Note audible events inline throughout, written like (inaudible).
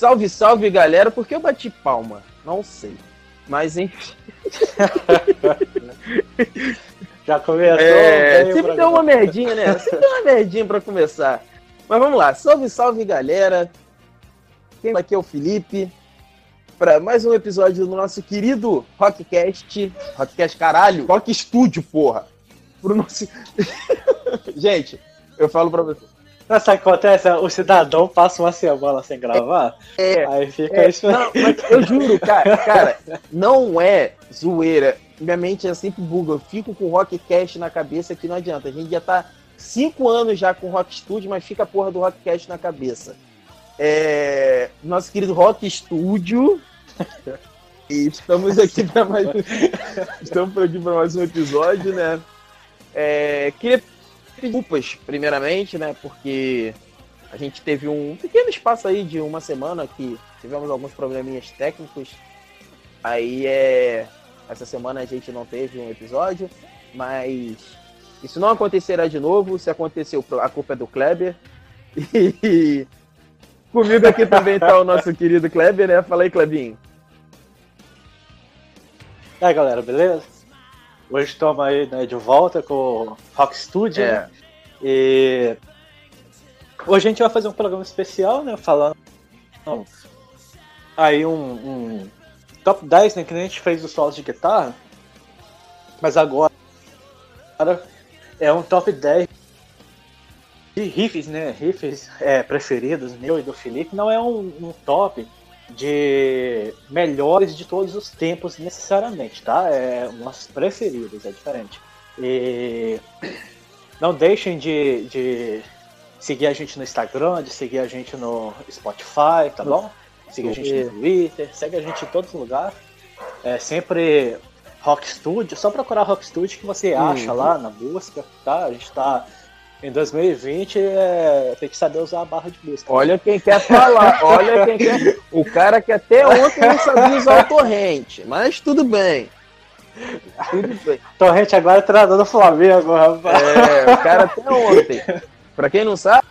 salve, salve, galera. Por que eu bati palma? Não sei. Mas enfim. (laughs) Já começou. É, sempre deu uma merdinha, né? Sempre deu uma merdinha pra começar. Mas vamos lá. Salve, salve, galera. Quem aqui é o Felipe. Para mais um episódio do nosso querido Rockcast. Rockcast, caralho. Rock Studio, porra. Pro nosso... (laughs) Gente, eu falo pra você. Mas sabe o que acontece? O cidadão passa uma semana sem gravar, É, aí fica É, isso. não, mas eu juro, cara, cara, não é zoeira. Minha mente é sempre buga. Eu fico com o Rockcast na cabeça que não adianta. A gente já tá cinco anos já com o Rock Studio, mas fica a porra do Rockcast na cabeça. É, nosso querido Rock Studio. E estamos aqui para mais um, estamos aqui para mais um episódio, né? É, queria desculpas, primeiramente, né? Porque a gente teve um pequeno espaço aí de uma semana que tivemos alguns probleminhas técnicos. Aí é. Essa semana a gente não teve um episódio, mas isso não acontecerá de novo. Se aconteceu, a culpa é do Kleber. (laughs) E comigo aqui também tá o nosso querido Kleber, né? Fala aí, Klebinho. E aí galera, beleza? Hoje estamos aí né, de volta com o Rock Studio. É. né? E hoje a gente vai fazer um programa especial, né? Falando aí um, um top 10, né? Que nem a gente fez os solos de guitarra. Mas agora é um top 10 de riffs, né? Riffs é, preferidos, meu e do Felipe. Não é um, um top de melhores de todos os tempos necessariamente, tá? É nossos preferidos, é diferente. E não deixem de, de seguir a gente no Instagram, de seguir a gente no Spotify, tá bom? Seguir a gente no Twitter, segue a gente em todos os lugares. É sempre Rock Studio, só procurar Rock Studio que você acha Uhum. lá na busca, tá? A gente tá em 2020, é, tem que saber usar a barra de busca. Olha quem quer falar, olha quem quer. O cara que até ontem não sabia usar o torrente, mas tudo bem. Tudo bem. Torrente agora é treinador do Flamengo, rapaz. É, o cara até ontem. Pra quem não sabe,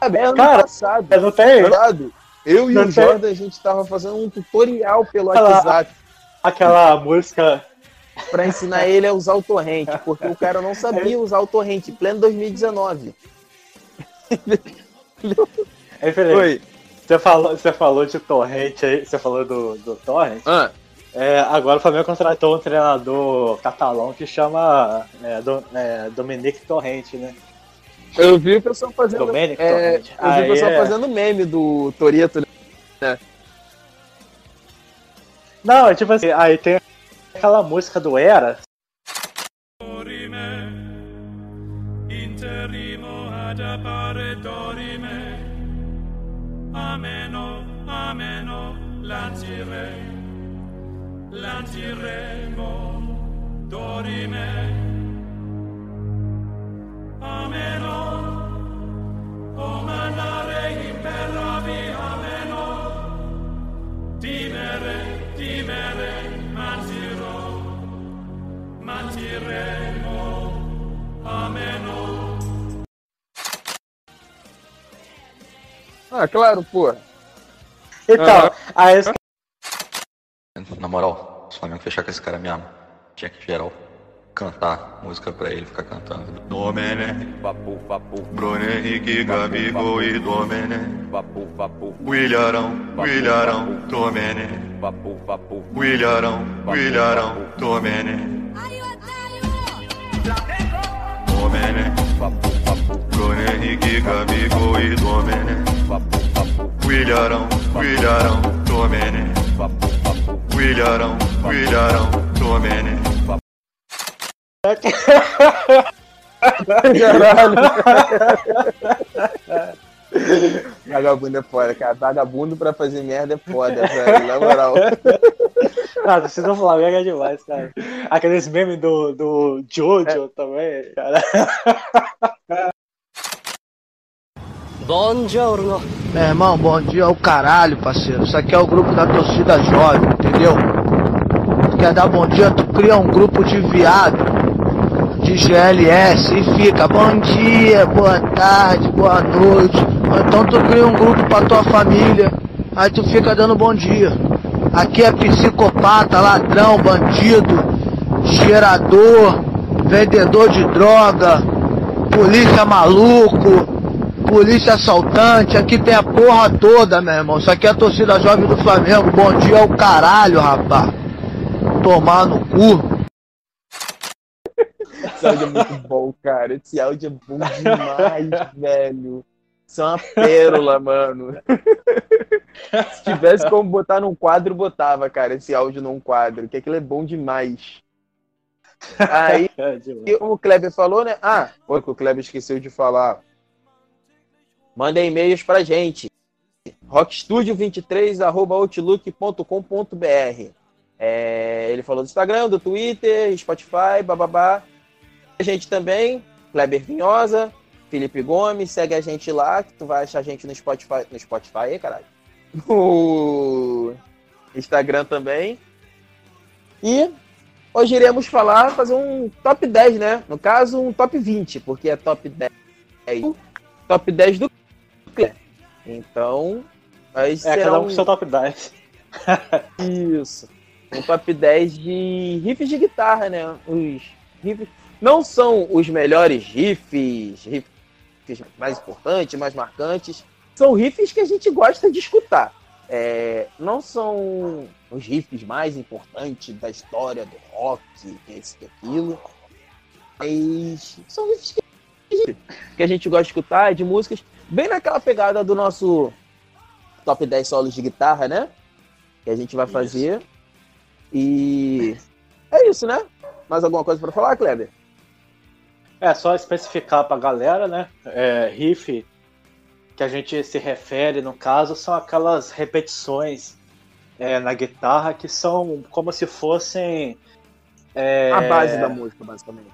é ano Cara, passado. Mas não tem passado, Eu e não o tem- Jordan, a gente tava fazendo um tutorial pelo lá. WhatsApp aquela música. Pra ensinar ele a usar o torrente, porque o cara não sabia usar o torrente, em pleno 2019. Aí, Felipe, Oi. você falou, você falou de torrente aí, você falou do, do torrent. Ah, É, agora o Flamengo contratou um treinador catalão que chama é, do, é, Dominique Torrente, né? eu vi o pessoal fazendo. É, Torrente. eu vi Aí o pessoal é- fazendo meme do Toreto. Não, é tipo assim, aí tem aquela música do Era. appare dorime, ameno, ameno, dorime, ameno, Ah, claro, pô. Então, aí os Na moral, se o Flamengo fechar com esse cara mesmo, tinha que geral cantar música pra ele ficar cantando. Domene, Vapu, vapu, Bruno Henrique, Gabigol e Domene. vapu, vapu, Willarão, Willarão, Domene. vapu, vapu. Willarão, Willarão, Domene. Domene, Vapu, vapu, Bruno Henrique, Gabigol e Domene. vapu, vapu, Willarão, Willarão, Domene. Willarão, Willarão, Domene. Caralho. (laughs) Vagabundo é foda, cara. Vagabundo pra fazer merda é foda, velho. Na moral. Ah, torcida do Flamengo é demais, cara. Aqueles memes do, do Jojo também, cara. (laughs) Buongiorno. Meu irmão, bom dia ao caralho, parceiro. Isso aqui é o grupo da torcida jovem, entendeu? Tu quer dar bom dia, tu cria um grupo de viado, de GLS e fica bom dia, boa tarde, boa noite. Ou então tu cria um grupo pra tua família Aí tu fica dando bom dia. Aqui é psicopata, ladrão, bandido, cheirador, vendedor de droga, polícia maluco, polícia assaltante. Aqui tem a porra toda, meu irmão. Isso aqui é a torcida jovem do Flamengo. Bom dia ao caralho, rapaz. Tomar no cu. Esse áudio é muito bom, cara. Esse áudio é bom demais, (laughs) velho. Isso é uma pérola, mano. Se tivesse como botar num quadro, botava, cara, esse áudio num quadro, que aquilo é bom demais. Aí, (laughs) É, demais. o Kleber falou, né? Ah, foi que o Kleber esqueceu de falar. Mandem e-mails pra gente. rockstudio23@outlook.com.br. É, ele falou do Instagram, do Twitter, Spotify, bababá. A gente também, Kleber Vinhosa, Felipe Gomes, segue a gente lá, que tu vai achar a gente no Spotify, no Spotify, aí, caralho. No Instagram também. E hoje iremos falar, fazer um top 10, né? No caso, um top 20, porque é top 10. Top 10 do. Então, aí É, será cada um com seu top 10. isso. Um top 10 de riffs de guitarra, né? Os riffs. Não são os melhores riffs, riffs mais importantes, mais marcantes. São riffs que a gente gosta de escutar. É, não são os riffs mais importantes da história do rock, que esse que aquilo. Mas são riffs que a gente, que a gente gosta de escutar, de músicas, bem naquela pegada do nosso top 10 solos de guitarra, né? Que a gente vai fazer. E é isso, né? Mais alguma coisa pra falar, Kleber? É, só especificar pra galera, né? É, riff que a gente se refere, no caso, são aquelas repetições é, na guitarra que são como se fossem. é, A base da música, basicamente.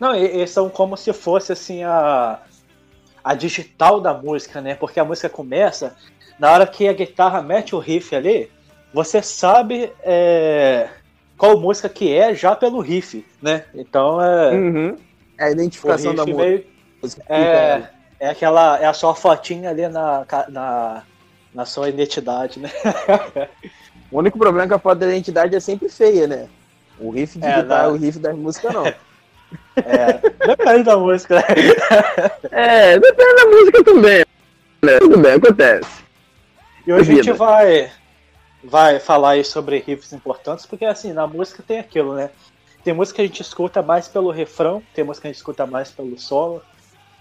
Não, e, e são como se fosse assim a, a digital da música, né? Porque a música começa, na hora que a guitarra mete o riff ali, você sabe é, qual música que é já pelo riff, né? Então é. Uhum. É a identificação da música. meio, é, é aquela. É a sua fotinha ali na, na, na sua identidade, né? (laughs) O único problema é que a foto da identidade é sempre feia, né? O riff de É, guitarra, não. o riff das músicas não. (laughs) É, depende da música, né? é, depende da música também. Né? Tudo bem, acontece. E hoje a gente Vida. vai, vai falar aí sobre riffs importantes, porque assim, na música tem aquilo, né? Tem música que a gente escuta mais pelo refrão, tem música que a gente escuta mais pelo solo,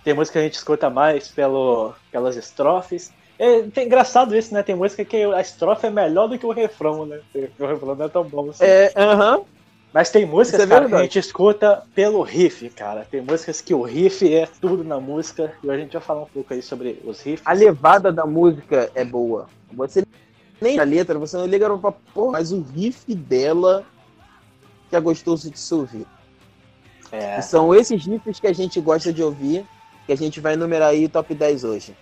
tem música que a gente escuta mais pelo, pelas estrofes. É, tem engraçado isso, né? Tem música que a estrofe é melhor do que o refrão, né? O refrão não é tão bom assim. É, aham. Mas tem músicas, é cara, que a gente escuta pelo riff, cara. Tem músicas que o riff é tudo na música. E a gente vai falar um pouco aí sobre os riffs. A levada da música é boa. Você nem a letra, você não liga pra porra, mas o riff dela que é gostoso de se ouvir. É. E são esses riffs que a gente gosta de ouvir, que a gente vai enumerar aí o top 10 hoje.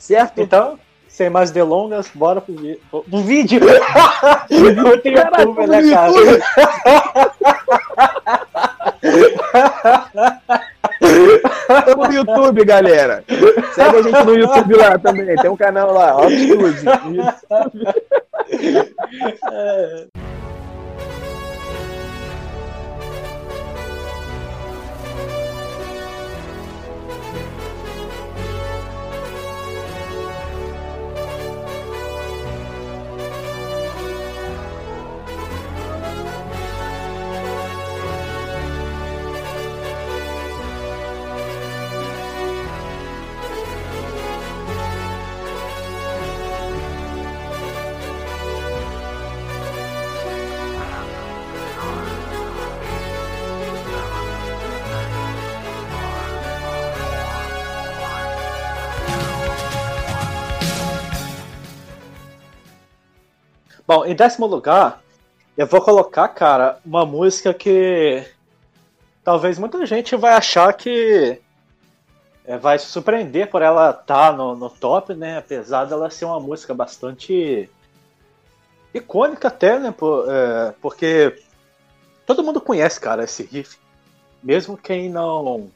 Certo? Então, sem mais delongas, bora pro, vi pro vídeo. (laughs) Eu tenho YouTube, né, cara? Estamos no YouTube, galera. Segue a gente no YouTube lá também. Tem um canal lá, Rock Studio. (laughs) Bom, em décimo lugar, eu vou colocar, cara, uma música que talvez muita gente vai achar que é, vai se surpreender por ela estar no, no top, né? Apesar dela ser uma música bastante icônica até, né? Por- é, porque todo mundo conhece, cara, esse riff. Mesmo quem não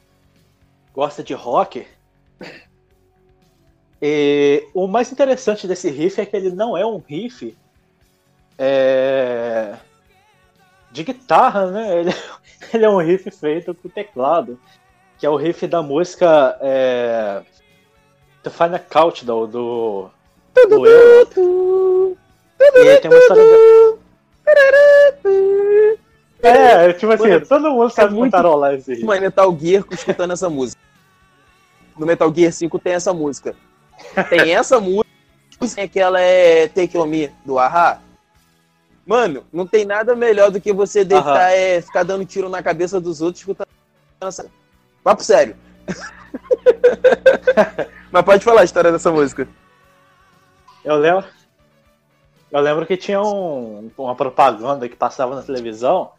gosta de rock, E o mais interessante desse riff é que ele não é um riff é, de guitarra, né? (laughs) Ele, ele é um riff feito com teclado, que é o riff da música é, The Final Countdown do, do. E tem uma história. É, tipo assim, Mano, todo mundo sabe muito- cantarolar esse riff. Mas Metal Gear escutando essa música. No Metal Gear 5 tem essa música. Tem essa música, tem aquela é Take On Me, do Ahá. Mano, não tem nada melhor do que você deitar, é, ficar dando tiro na cabeça dos outros escutando essa... Papo sério. (laughs) Mas pode falar a história dessa música. Eu lembro. Eu lembro que tinha um- uma propaganda que passava na televisão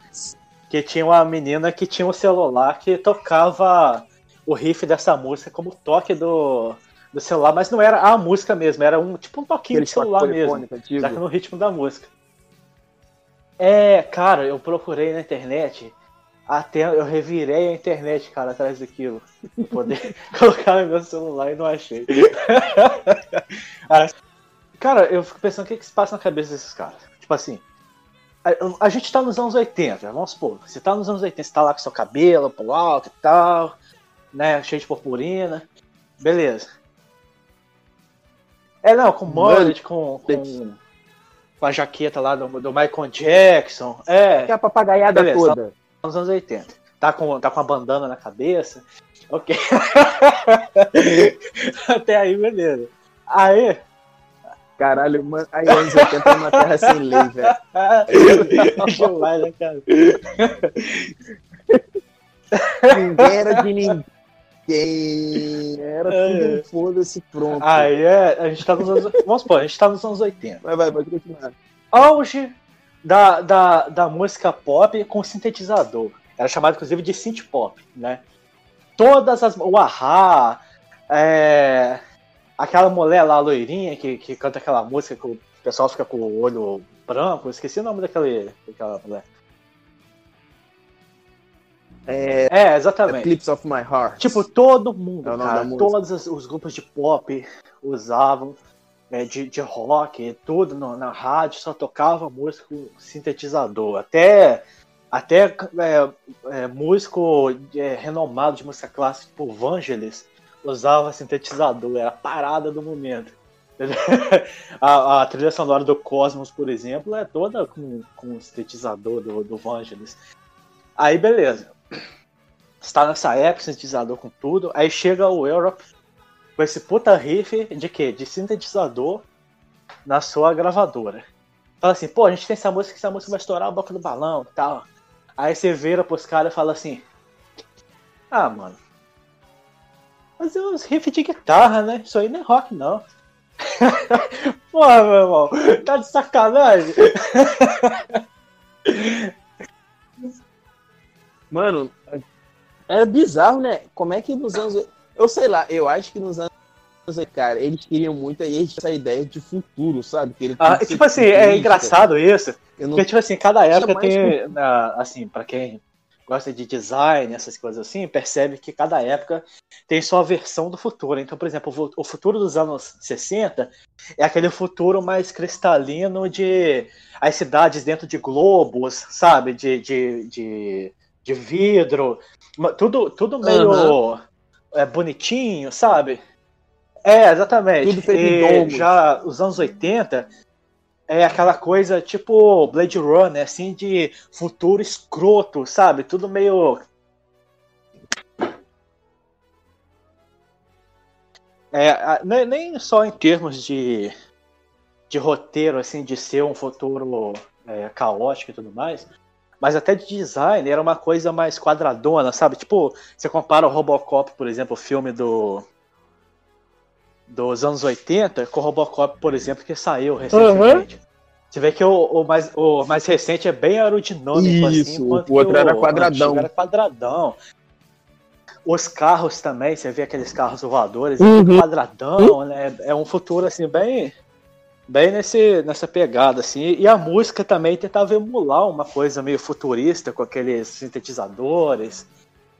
que tinha uma menina que tinha um celular que tocava o riff dessa música como toque do, do celular, mas não era a música mesmo, era um tipo um toquinho Aquele de celular mesmo, já que no ritmo da música. É, cara, eu procurei na internet, até eu revirei a internet, cara, atrás daquilo, pra poder (laughs) colocar no meu celular e não achei. (laughs) Cara, eu fico pensando o que, que se passa na cabeça desses caras. Tipo assim, a, a gente tá nos anos 80, vamos supor. Você tá nos anos 80, você tá lá com seu cabelo pro alto e tal, né? Cheio de purpurina. Beleza. É, não, com mullet, com, com, com a jaqueta lá do, do Michael Jackson. É, Que a papagaiada Beleza, toda. nos anos 80. Tá com, tá com a bandana na cabeça. Ok. (laughs) Até aí, beleza. Aí, Caralho, mano. Aí anos 80 é uma terra sem lei, velho. (laughs) Demais, né, cara? Ninguém era de ninguém. Era tudo um foda-se pronto. Aí é, a gente tá nos anos. Vamos supor, a gente tá nos anos 80. Vai, vai, pode continuar. Auge da, da, da música pop com sintetizador. Era chamado, inclusive, de synth pop, né? Todas as. O Ahá, é, aquela mulher lá, loirinha, que, que canta aquela música que o pessoal fica com o olho branco. Esqueci o nome daquele, daquela mulher. É, É, exatamente. Of My Heart. Tipo, todo mundo, É cara, todos os, os grupos de pop usavam, é, de, de rock, tudo no- na rádio, só tocava música com sintetizador. Até, até é, é, músico é, renomado de música clássica, tipo Vangelis, usava sintetizador, era a parada do momento. (laughs) a, a trilha sonora do Cosmos, por exemplo, é toda com, com sintetizador do, do Vangelis. Aí, beleza está nessa época, sintetizador com tudo. Aí chega o Europe com esse puta riff de quê? De sintetizador na sua gravadora. Fala assim, pô, a gente tem essa música, essa música vai estourar a boca do balão e tal. Aí você vira pros caras e fala assim: Ah, mano. É uns riffs de guitarra, né? Isso aí não é rock, não. (laughs) Porra, meu irmão, tá de sacanagem. (laughs) Mano, era bizarro, né? Como é que nos anos. Eu sei lá, eu acho que nos anos. Cara, eles queriam muito aí essa ideia de futuro, sabe? Que ele Ah, tipo assim, é futurista. engraçado isso. Eu não Porque, tipo assim, cada época tem, ah, assim, pra quem gosta de design, essas coisas assim, percebe que cada época tem sua versão do futuro. Então, por exemplo, o futuro dos anos 60 é aquele futuro mais cristalino de as cidades dentro de globos, sabe? De, de, de, de vidro, tudo, tudo meio é, bonitinho, sabe? É, exatamente. Tudo feito E já os anos 80 é aquela coisa tipo Blade Runner, assim, de futuro escroto, sabe? Tudo meio. É, nem só em termos de, de roteiro, assim, de ser um futuro é, caótico e tudo mais, mas até de design, era uma coisa mais quadradona, sabe? Tipo, você compara o Robocop, por exemplo, o filme do dos anos 80 com o Robocop, por exemplo, que saiu recentemente. Você vê que o, o mais, o mais recente é bem aerodinâmico, assim, Isso, enquanto o outro era quadradão. Era quadradão. Os carros também, você vê aqueles carros voadores, é Uhum. quadradão, né? É um futuro assim bem bem nesse, nessa pegada assim. E a música também tentava emular uma coisa meio futurista com aqueles sintetizadores,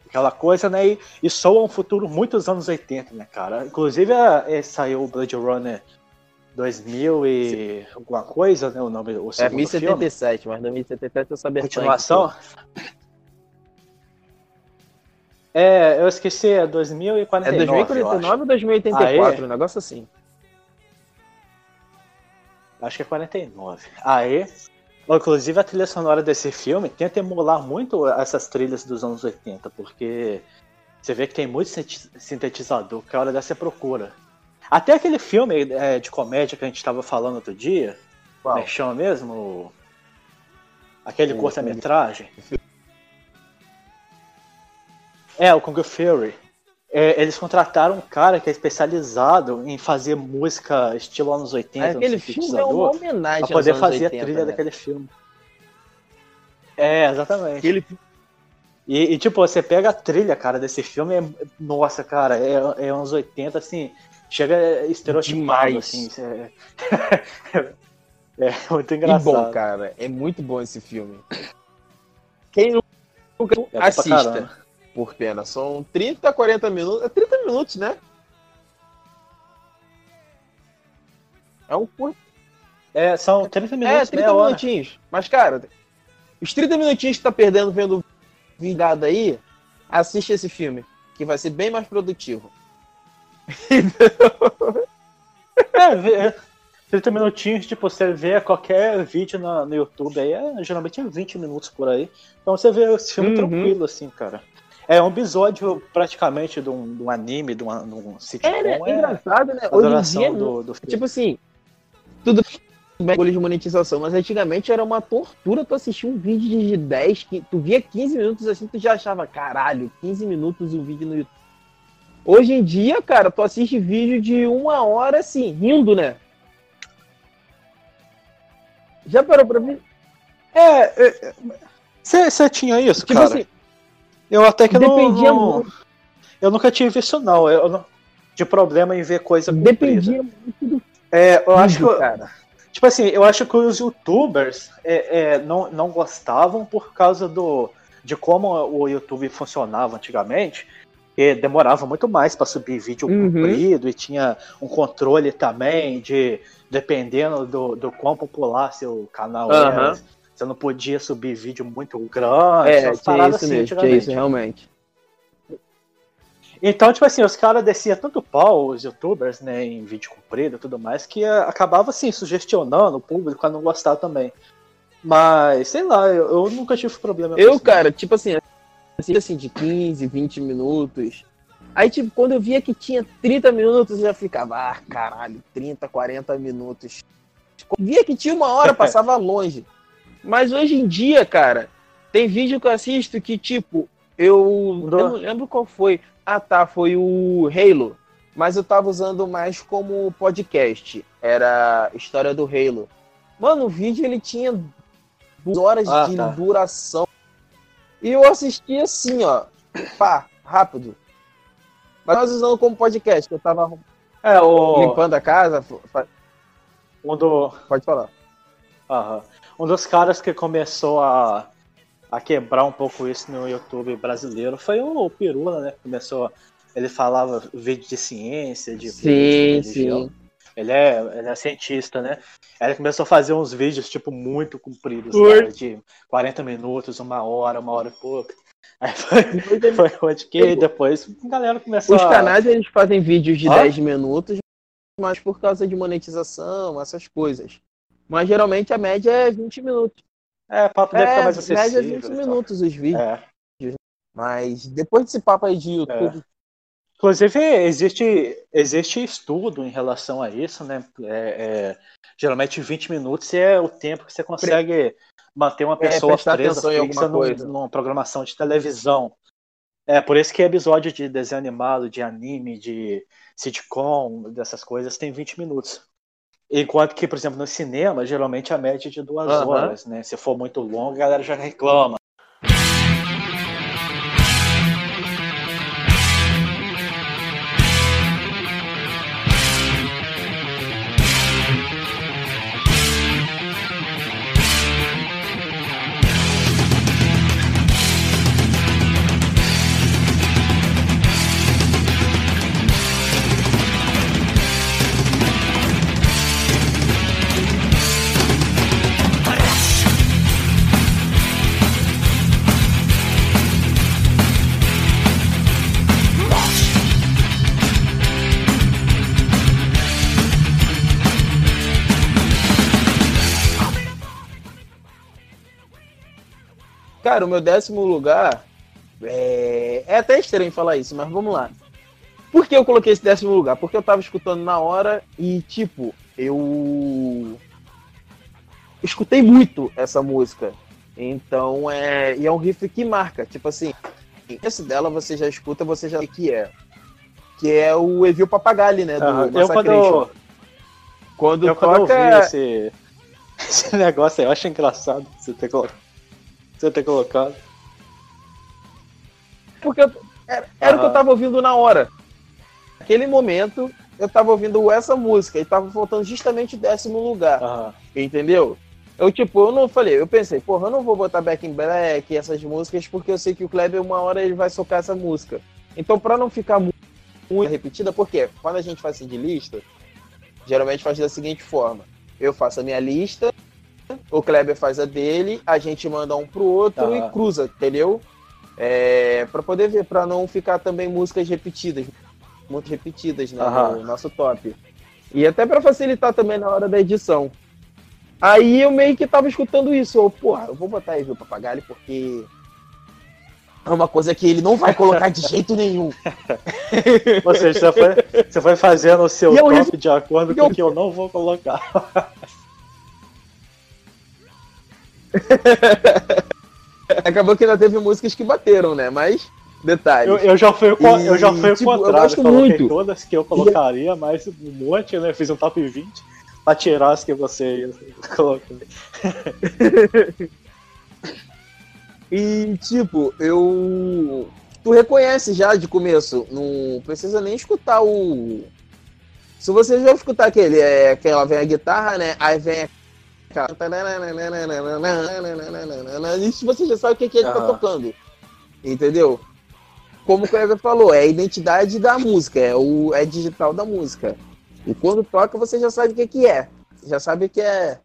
aquela coisa, né? E, e soa um futuro muitos anos 80, né, cara? Inclusive a- é, saiu o Blade Runner 2000 e alguma coisa, né? O nome, o É segundo filme. 1077, mas 2077 eu sabia Continuação. É, eu esqueci, é 2049. É eu acho. 2049 ou 2084, um negócio assim. Acho que é 49. Aí, inclusive a trilha sonora desse filme tenta emular muito essas trilhas dos anos 80, porque você vê que tem muito sinte- sintetizador, que a hora dessa você procura. Até aquele filme é, de comédia que a gente tava falando outro dia, que chama mesmo? Aquele curta-metragem. É, o Kung Fury. É, eles contrataram um cara que é especializado em fazer música estilo anos 80, no Aquele filme é uma homenagem pra poder anos fazer 80, a trilha né? daquele filme. É, exatamente. Aquele E, e, tipo, você pega a trilha, cara, desse filme, é, nossa, cara, é, é uns 80, assim, chega estereotipado, Demais. assim. É, (laughs) é muito E engraçado. bom, cara. É muito bom esse filme. Quem nunca É assista, caramba. Por pena. São 30, 40 minutos. É 30 minutos, né? É um curto. É, são 30 É, minutos, 30 meia hora. minutinhos. Mas, cara, os 30 minutinhos que tá perdendo vendo vingado aí, assiste esse filme. Que vai ser bem mais produtivo. (laughs) É, vê- é, 30 minutinhos, tipo, você vê qualquer vídeo na- no YouTube aí, é, geralmente é 20 minutos por aí. Então você vê esse filme Uhum. tranquilo, assim, cara. É um episódio praticamente de um, de um anime, de, uma, de um sitcom. É, né? é engraçado, né? Hoje em dia, do, do filme. tipo assim, tudo bem com de monetização, mas antigamente era uma tortura tu assistir um vídeo de 10, que tu via 15 minutos assim, tu já achava, caralho, 15 minutos um vídeo no YouTube. Hoje em dia, cara, tu assiste vídeo de uma hora assim, rindo, né? Já parou pra ver? É, você tinha isso, Tipo cara? assim, eu até que não, dependia não- muito, Eu nunca tive isso, não. Eu não- de problema em ver coisa comprida. dependia muito do É, eu acho que cara. Tipo assim, eu acho que os youtubers é, é, não, não gostavam por causa do de como o YouTube funcionava antigamente. E demorava muito mais para subir vídeo Uhum. comprido e tinha um controle também de dependendo do, do quão popular seu canal era. Você não podia subir vídeo muito grande. É, tinha isso assim mesmo, tinha isso realmente. Então, tipo assim, os caras desciam tanto pau, os youtubers, né, em vídeo comprido e tudo mais, que eh, acabava, assim, sugestionando o público a não gostar também. Mas, sei lá, eu, eu nunca tive problema Eu, isso, cara, tipo assim, assim, assim, de 15, 20 minutos. Aí, tipo, quando eu via que tinha 30 minutos, eu já ficava, ah, caralho, 30, 40 minutos. Quando via que tinha uma hora, (laughs) passava longe. Mas hoje em dia, cara, tem vídeo que eu assisto que, tipo, eu, eu não lembro qual foi. Ah, tá, foi o Halo. Mas eu tava usando mais como podcast. Era história do Halo. Mano, o vídeo ele tinha duas horas Ah, de tá. duração. E eu assisti assim, ó. Pá, rápido. Mas nós usando como podcast, que eu tava? É, o, limpando a casa. fa- um, do, Pode falar. aham. Um dos caras que começou a, a quebrar um pouco isso no YouTube brasileiro foi o Pirula, né? Começou, ele falava vídeo de ciência, de Sim, sim. Ele é, ele é cientista, né? Ele começou a fazer uns vídeos, tipo, muito compridos, cara, de 40 minutos, uma hora, uma hora e pouco. (laughs) Aí foi, foi onde que depois a galera começou Os a... canais eles fazem vídeos de Ah? 10 minutos, mas por causa de monetização, essas coisas. Mas geralmente a média é 20 minutos. É, poder ficar É, mais média é acessível. 20 e tal. minutos os vídeos. É. Mas depois desse papo aí de YouTube, Inclusive, existe, existe estudo em relação a isso, né? É, é, geralmente 20 minutos é o tempo que você consegue manter uma pessoa prestar presa fixa num- numa programação de televisão. É, por isso que episódio de desenho animado, de anime, de sitcom, dessas coisas, tem 20 minutos. Enquanto que, por exemplo, no cinema, geralmente a média é de duas Aham. horas, né? Se for muito longo, a galera já reclama. Cara, o meu décimo lugar. É... é até estranho falar isso, mas vamos lá. Por que eu coloquei esse décimo lugar? Porque eu tava escutando na hora e, tipo, eu. Escutei muito essa música. Então é. E é um riff que marca. Tipo assim, esse dela você já escuta, você já sabe que é. Que é o Evil Papagali, né? Do Aham. eu quando, eu, Quando eu quando toca. ouvi esse, (laughs) esse negócio aí, eu acho engraçado você ter, colo- você ter colocado. Porque eu- era, era o que eu tava ouvindo na hora. Naquele momento, eu tava ouvindo essa música e tava faltando justamente o décimo lugar. Entendeu? Eu, tipo, eu não falei, eu pensei, porra, eu não vou botar Back in Black, essas músicas, porque eu sei que o Kleber, uma hora, ele vai socar essa música. Então, pra não ficar mu- muito repetida, porque quando a gente faz assim de lista, geralmente faz da seguinte forma: eu faço a minha lista, o Kleber faz a dele, a gente manda um pro outro Aham. e cruza, entendeu? É, pra poder ver, pra não ficar também músicas repetidas, muito repetidas né, Aham. no nosso top. E até pra facilitar também na hora da edição. Aí eu meio que tava escutando isso. Eu, porra, eu vou botar aí o papagaio porque é uma coisa que ele não vai colocar de jeito nenhum. (laughs) Ou seja, você foi, você foi fazendo o seu E eu top de acordo com o que eu não vou colocar. (laughs) (laughs) Acabou que ainda teve músicas que bateram, né? Mas, detalhes. Eu, eu já fui, co- eu já fui o E, tipo, eu contrário, gosto coloquei muito. todas que eu colocaria, mas um monte, né? Fiz um top 20 pra tirar as que você (laughs) ia colocar. (laughs) E, tipo, eu. Tu reconhece já de começo, não precisa nem escutar o. Se você já escutar aquele, é que ela vem a guitarra, né? Aí vem aquela. Isso você já sabe o que, que ele tá Aham. tocando. Entendeu? Como o Cleber falou, é a identidade da música, é o é digital da música. E quando toca, você já sabe o que, que é. Já sabe que é.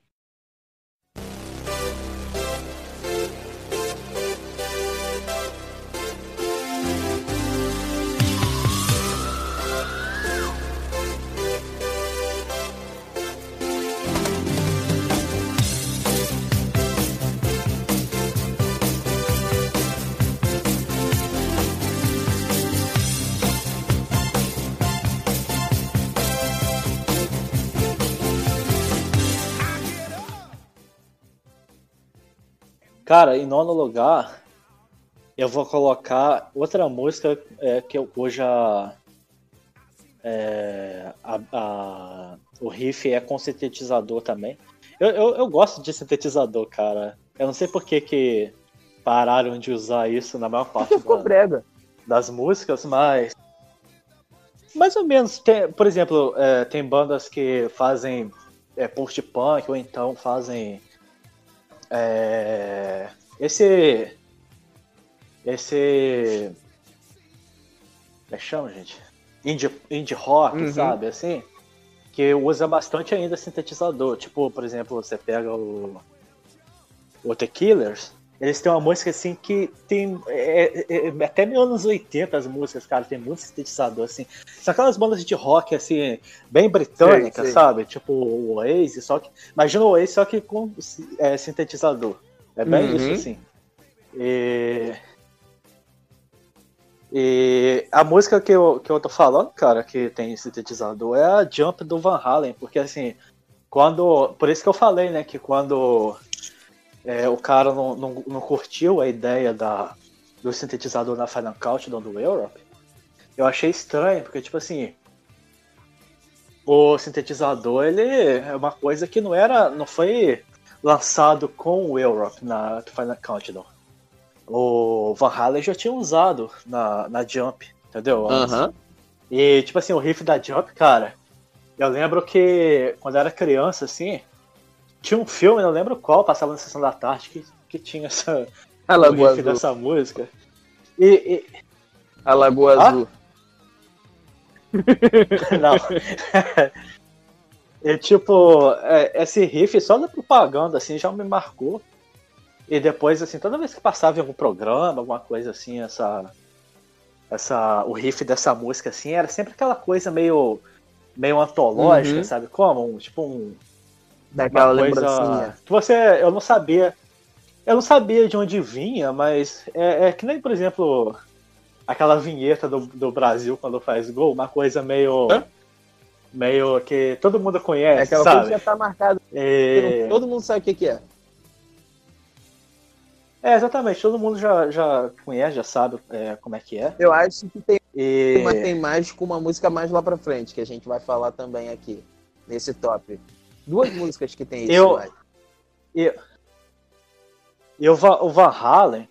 Cara, em nono lugar, eu vou colocar outra música é, que eu, cuja é, a- a- o riff é com sintetizador também. Eu, eu, eu gosto de sintetizador, cara. Eu não sei por que, que pararam de usar isso na maior parte da- brega. das músicas, mas. Mais ou menos. Tem, por exemplo, é, tem bandas que fazem é, post-punk ou então fazem. É, esse. Esse. Como é que chama, gente? Indie, indie rock, Uhum. sabe? Assim. Que usa bastante ainda sintetizador. Tipo, por exemplo, você pega o. O The Killers. Eles têm uma música assim que tem. é- é- é- até meio anos 80 as músicas, cara, tem muito sintetizador, assim. São aquelas bandas de rock, assim, bem britânicas, Sei, sei. sabe? Tipo o Oasis, só que. Imagina o Oasis só que com é, sintetizador. É bem Uhum. isso, assim. E. E a música que eu, que eu tô falando, cara, que tem sintetizador, é a Jump do Van Halen, porque assim, quando. Por isso que eu falei, né, que quando é, o cara não, não, não curtiu a ideia da, do sintetizador na Final Countdown do Europe, eu achei estranho, porque tipo assim. O sintetizador, ele é uma coisa que não era. não foi lançado com o Europe na Final Countdown. O Van Halen já tinha usado na, na Jump, entendeu? Aham. E, tipo assim, o riff da Jump, cara, eu lembro que quando eu era criança, assim, tinha um filme, não lembro qual, passava na sessão da tarde, que, que tinha essa, (laughs) A o Lagoa riff Azul. dessa música. E, e- A Lagoa Ah? Azul. (laughs) não. e, (laughs) tipo, é, esse riff só da propaganda, assim, já me marcou. E depois, assim, toda vez que passava em algum programa, alguma coisa assim, essa. essa o riff dessa música, assim, era sempre aquela coisa meio. meio antológica, Uhum. sabe como? Um, tipo um. Daquela uma coisa lembrancinha. você. Eu não sabia. Eu não sabia de onde vinha, mas é, é que nem, por exemplo, aquela vinheta do, do Brasil quando faz gol, uma coisa meio. Hã? meio que todo mundo É conhece, aquela coisa sabe? que já tá marcada. É, Todo mundo sabe o que, que é. é, exatamente, todo mundo já, já conhece, já sabe é, como é que é. Eu acho que tem, E... mas tem mais com uma música mais lá pra frente, que a gente vai falar também aqui, nesse top. Duas músicas que tem isso, Eu- eu acho. E o, Va- o Van Halen,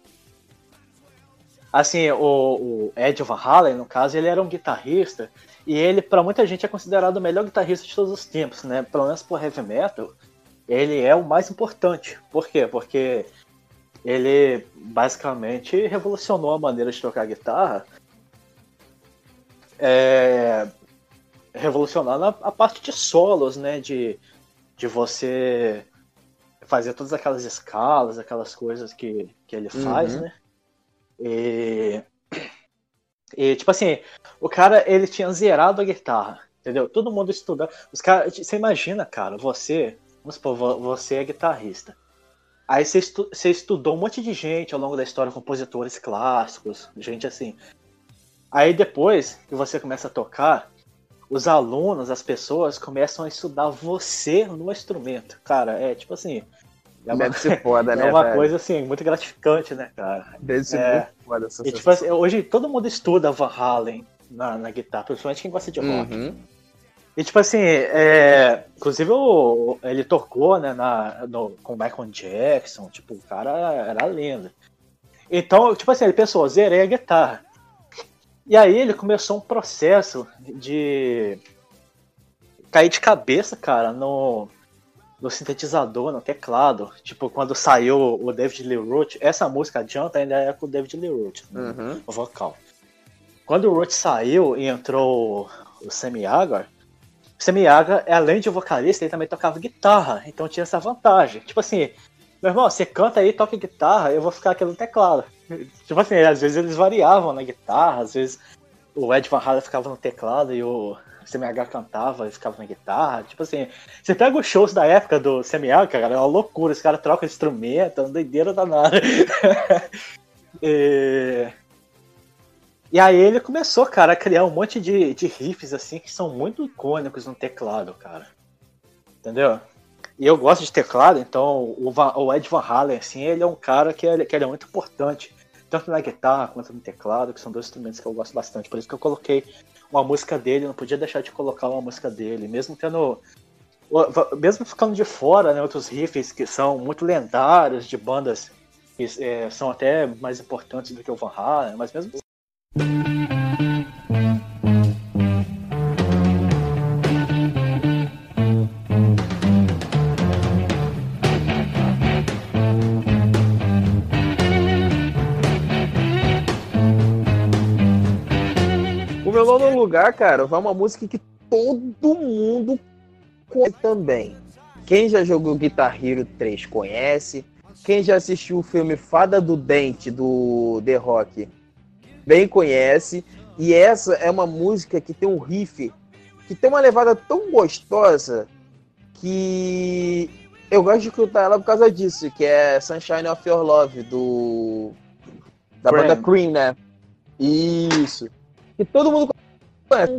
assim, o, o Ed Van Halen, no caso, ele era um guitarrista e ele, pra muita gente, é considerado o melhor guitarrista de todos os tempos, né? Pelo menos por heavy metal, ele é o mais importante. Por quê? Porque ele basicamente revolucionou a maneira de tocar guitarra, é, revolucionando a, a parte de solos, né? De, de você fazer todas aquelas escalas, aquelas coisas que, que ele faz, Uhum. né? E, e, tipo assim, o cara, ele tinha zerado a guitarra, entendeu? Todo mundo estudando. Os caras, você imagina, cara, você, vamos supor, vo- você é guitarrista. Aí você, estu- você estudou um monte de gente ao longo da história, compositores clássicos, gente assim. Aí depois que você começa a tocar, os alunos, as pessoas começam a estudar você no instrumento. Cara, é tipo assim. É uma, Deve ser foda, (laughs) é né, uma velho? coisa assim, muito gratificante, né, cara? Deve ser é. muito foda essa E, tipo assim, hoje todo mundo estuda Van Halen na, na guitarra, principalmente quem gosta de rock. Uhum. E tipo assim, é, inclusive o- ele tocou né, na, no, com o Michael Jackson, tipo, o cara era lenda. Então, tipo assim, ele pensou, zerei a guitarra. E aí ele começou um processo de cair de cabeça, cara, no, no sintetizador, no teclado. Tipo, quando saiu o David Lee Roth, essa música adianta ainda é com o David Lee Roth, né, Uhum. o vocal. Quando o Roth saiu e entrou o Sammy Hagar, o Sammy Hagar, além de vocalista, ele também tocava guitarra, então tinha essa vantagem. Tipo assim, meu irmão, você canta aí, toca guitarra, eu vou ficar aqui no teclado. Tipo assim, às vezes eles variavam na guitarra, às vezes o Ed Van Halen ficava no teclado e o CMH cantava e ficava na guitarra. Tipo assim, você pega os shows da época do CMH, cara, é uma loucura, os caras trocam instrumento, é uma doideira danada. (laughs) e... e aí ele começou, cara, a criar um monte de, de riffs assim que são muito icônicos no teclado, cara. Entendeu? E eu gosto de teclado, então o, Van- o Ed Van Halen, assim, ele é um cara que ele, que é muito importante, tanto na guitarra quanto no teclado, que são dois instrumentos que eu gosto bastante. Por isso que eu coloquei uma música dele, não podia deixar de colocar uma música dele, mesmo tendo. Mesmo ficando de fora, né, outros riffs que são muito lendários de bandas que é, são até mais importantes do que o Van Halen, mas mesmo meu nono lugar, cara, vai uma música que todo mundo conhece também. Quem já jogou Guitar Hero 3 conhece. Quem já assistiu o filme Fada do Dente do The Rock bem conhece. E essa é uma música que tem um riff que tem uma levada tão gostosa que eu gosto de escutar ela por causa disso, que é Sunshine of Your Love do da Cream. banda Cream, né? Isso. E todo mundo conhece.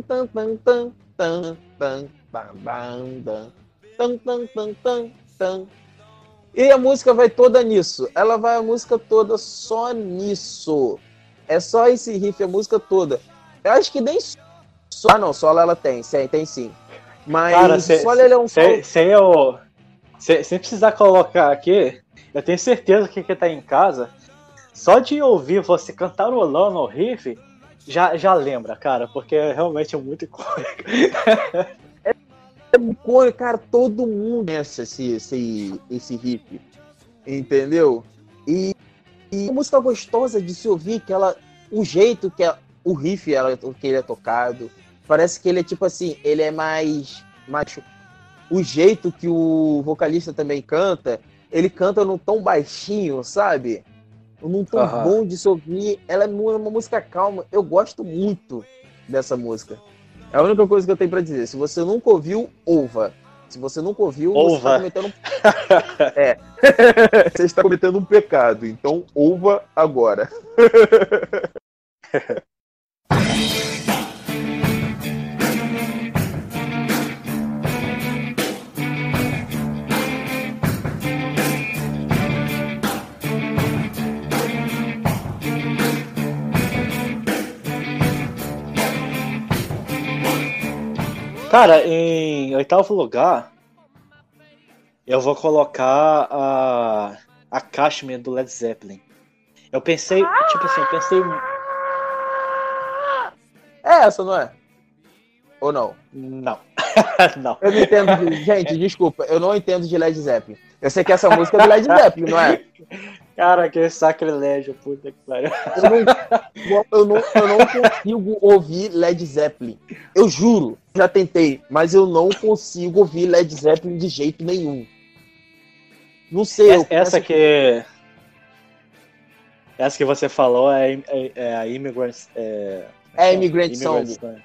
E a música vai toda nisso. Ela vai a música toda só nisso. É só esse riff, a música toda. Eu acho que nem só. Ah, não, solo ela tem, sim, tem sim. Mas Cara, cê- solo ele é um solo. Sem, sem eu. Sem precisar colocar aqui, eu tenho certeza que quem tá em casa, só de ouvir você cantarolando o riff, já, já lembra, cara, porque é realmente muito (laughs) icônico. Pô, cara, todo mundo conhece esse, esse, esse riff. Entendeu? E, e música gostosa de se ouvir, que ela. O jeito que é, o riff ela, que ele é tocado. Parece que ele é tipo assim, ele é mais. mais o jeito que o vocalista também canta, ele canta num tom baixinho, sabe? Num tom Aham. bom de se ouvir. Ela é mu- uma música calma. Eu gosto muito dessa música. É a única coisa que eu tenho pra dizer. Se você nunca ouviu, ouva. Se você nunca ouviu, você Ouva. tá cometendo. um- (laughs) é, Você está cometendo um pecado, então ouva agora. (laughs) Cara, em oitavo lugar, eu vou colocar a, a Kashmir do Led Zeppelin. Eu pensei, tipo assim, eu pensei. É essa, não é? Ou não? Não. (laughs) não. Eu não entendo de... Gente, desculpa, eu não entendo de Led Zeppelin. Eu sei que essa música é do Led Zeppelin, não é? (laughs) Cara, que sacrilégio, puta que pariu. Eu não, eu, não, eu não consigo ouvir Led Zeppelin. Eu juro, já tentei, mas eu não consigo ouvir Led Zeppelin de jeito nenhum. Não sei. Essa, essa que. Essa que você falou é, é, é a Immigrant. É, É Immigrant Song. Song.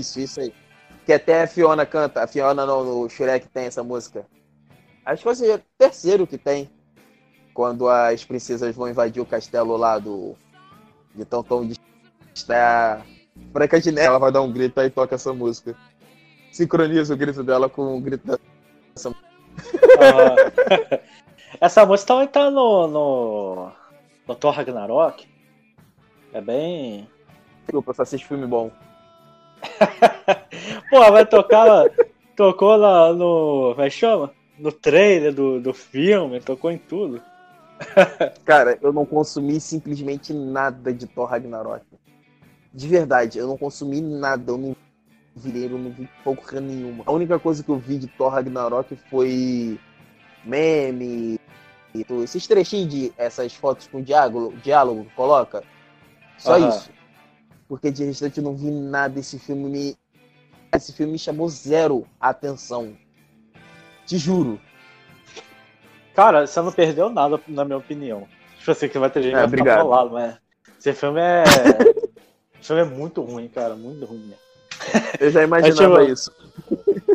Isso, isso aí. Que até a Fiona canta. A Fiona não, no Shrek tem essa música. Acho que vai ser o terceiro que tem. Quando as princesas vão invadir o castelo lá do. De tão tão está Branca de Neve. Ela vai dar um grito aí e toca essa música. Sincroniza o grito dela com o grito da. ah, (laughs) essa música também tá no, no, no Thor Ragnarok. É bem. Desculpa, só assisto filme bom. (laughs) Pô, vai tocar. Tocou lá no. Como é que chama? No trailer do, do filme, tocou em tudo. (laughs) Cara, eu não consumi simplesmente nada de Thor Ragnarok. De verdade, eu não consumi nada, eu não vi, eu não vi porra nenhuma. A única coisa que eu vi de Thor Ragnarok foi meme, esses trechinhos de essas fotos com diálogo, diálogo que coloca. Só Aham. isso. Porque de restante eu não vi nada. Esse filme me. Esse filme me chamou zero a atenção. Te juro. Cara, você não perdeu nada, na minha opinião. Tipo assim, que vai ter gente que É, ficar obrigado. bolado, mas. Esse filme é. (laughs) Esse filme é muito ruim, cara, muito ruim. mesmo. Eu já imaginava tipo, isso. (laughs)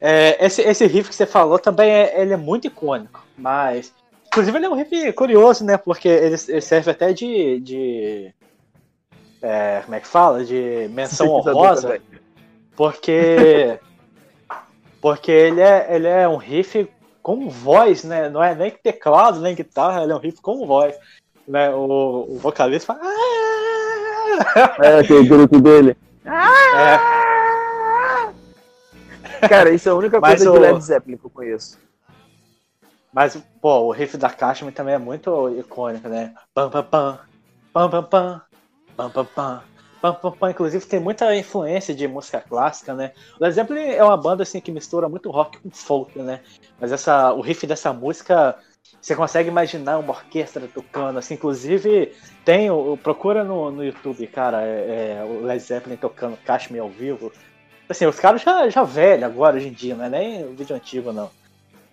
É, esse, esse riff que você falou também é, ele é muito icônico, mas. Inclusive ele é um riff curioso, né? Porque ele, ele serve até de. de é, como é que fala? De menção honrosa. Porque. (laughs) porque ele é, ele é um riff com voz, né? Não é nem teclado, nem guitarra, ele é um riff com voz. Né? O, o vocalista fala. "Ah!" É, aquele grito dele. (laughs) É, Cara, isso é a única Mas coisa o- de Led Zeppelin que eu conheço. mas, pô, o riff da Cashman também é muito icônico, né? Pam, pam, pam, pam, pam, pam, pam, pam, pam. Pam, pam, pam. Inclusive tem muita influência de música clássica, né? O Led Zeppelin é uma banda assim que mistura muito rock com folk, né? Mas essa, o riff dessa música, você consegue imaginar uma orquestra tocando, assim, inclusive tem, procura no, no YouTube, cara, é, é, o Led Zeppelin tocando Kashmir ao vivo. Assim, os caras já, já velho agora, hoje em dia, não é nem o vídeo antigo, não.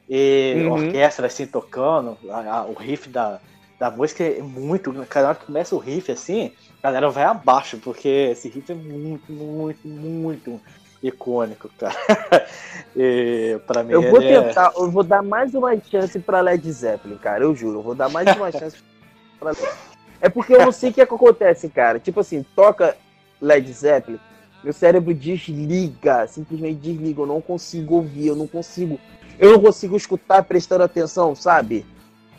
E Uhum. orquestra assim tocando, a- a- o riff da, da música é muito. Cada hora que começa o riff assim, a galera vai abaixo, porque esse riff é muito, muito, muito icônico, cara. (laughs) e pra mim Eu vou é- tentar, eu vou dar mais uma chance pra Led Zeppelin, cara. Eu juro, eu vou dar mais uma chance pra Led É porque eu não sei o que, é que acontece, cara. Tipo assim, toca Led Zeppelin, meu cérebro desliga, simplesmente desliga. Eu não consigo ouvir, eu não consigo. Eu não consigo escutar prestando atenção, sabe?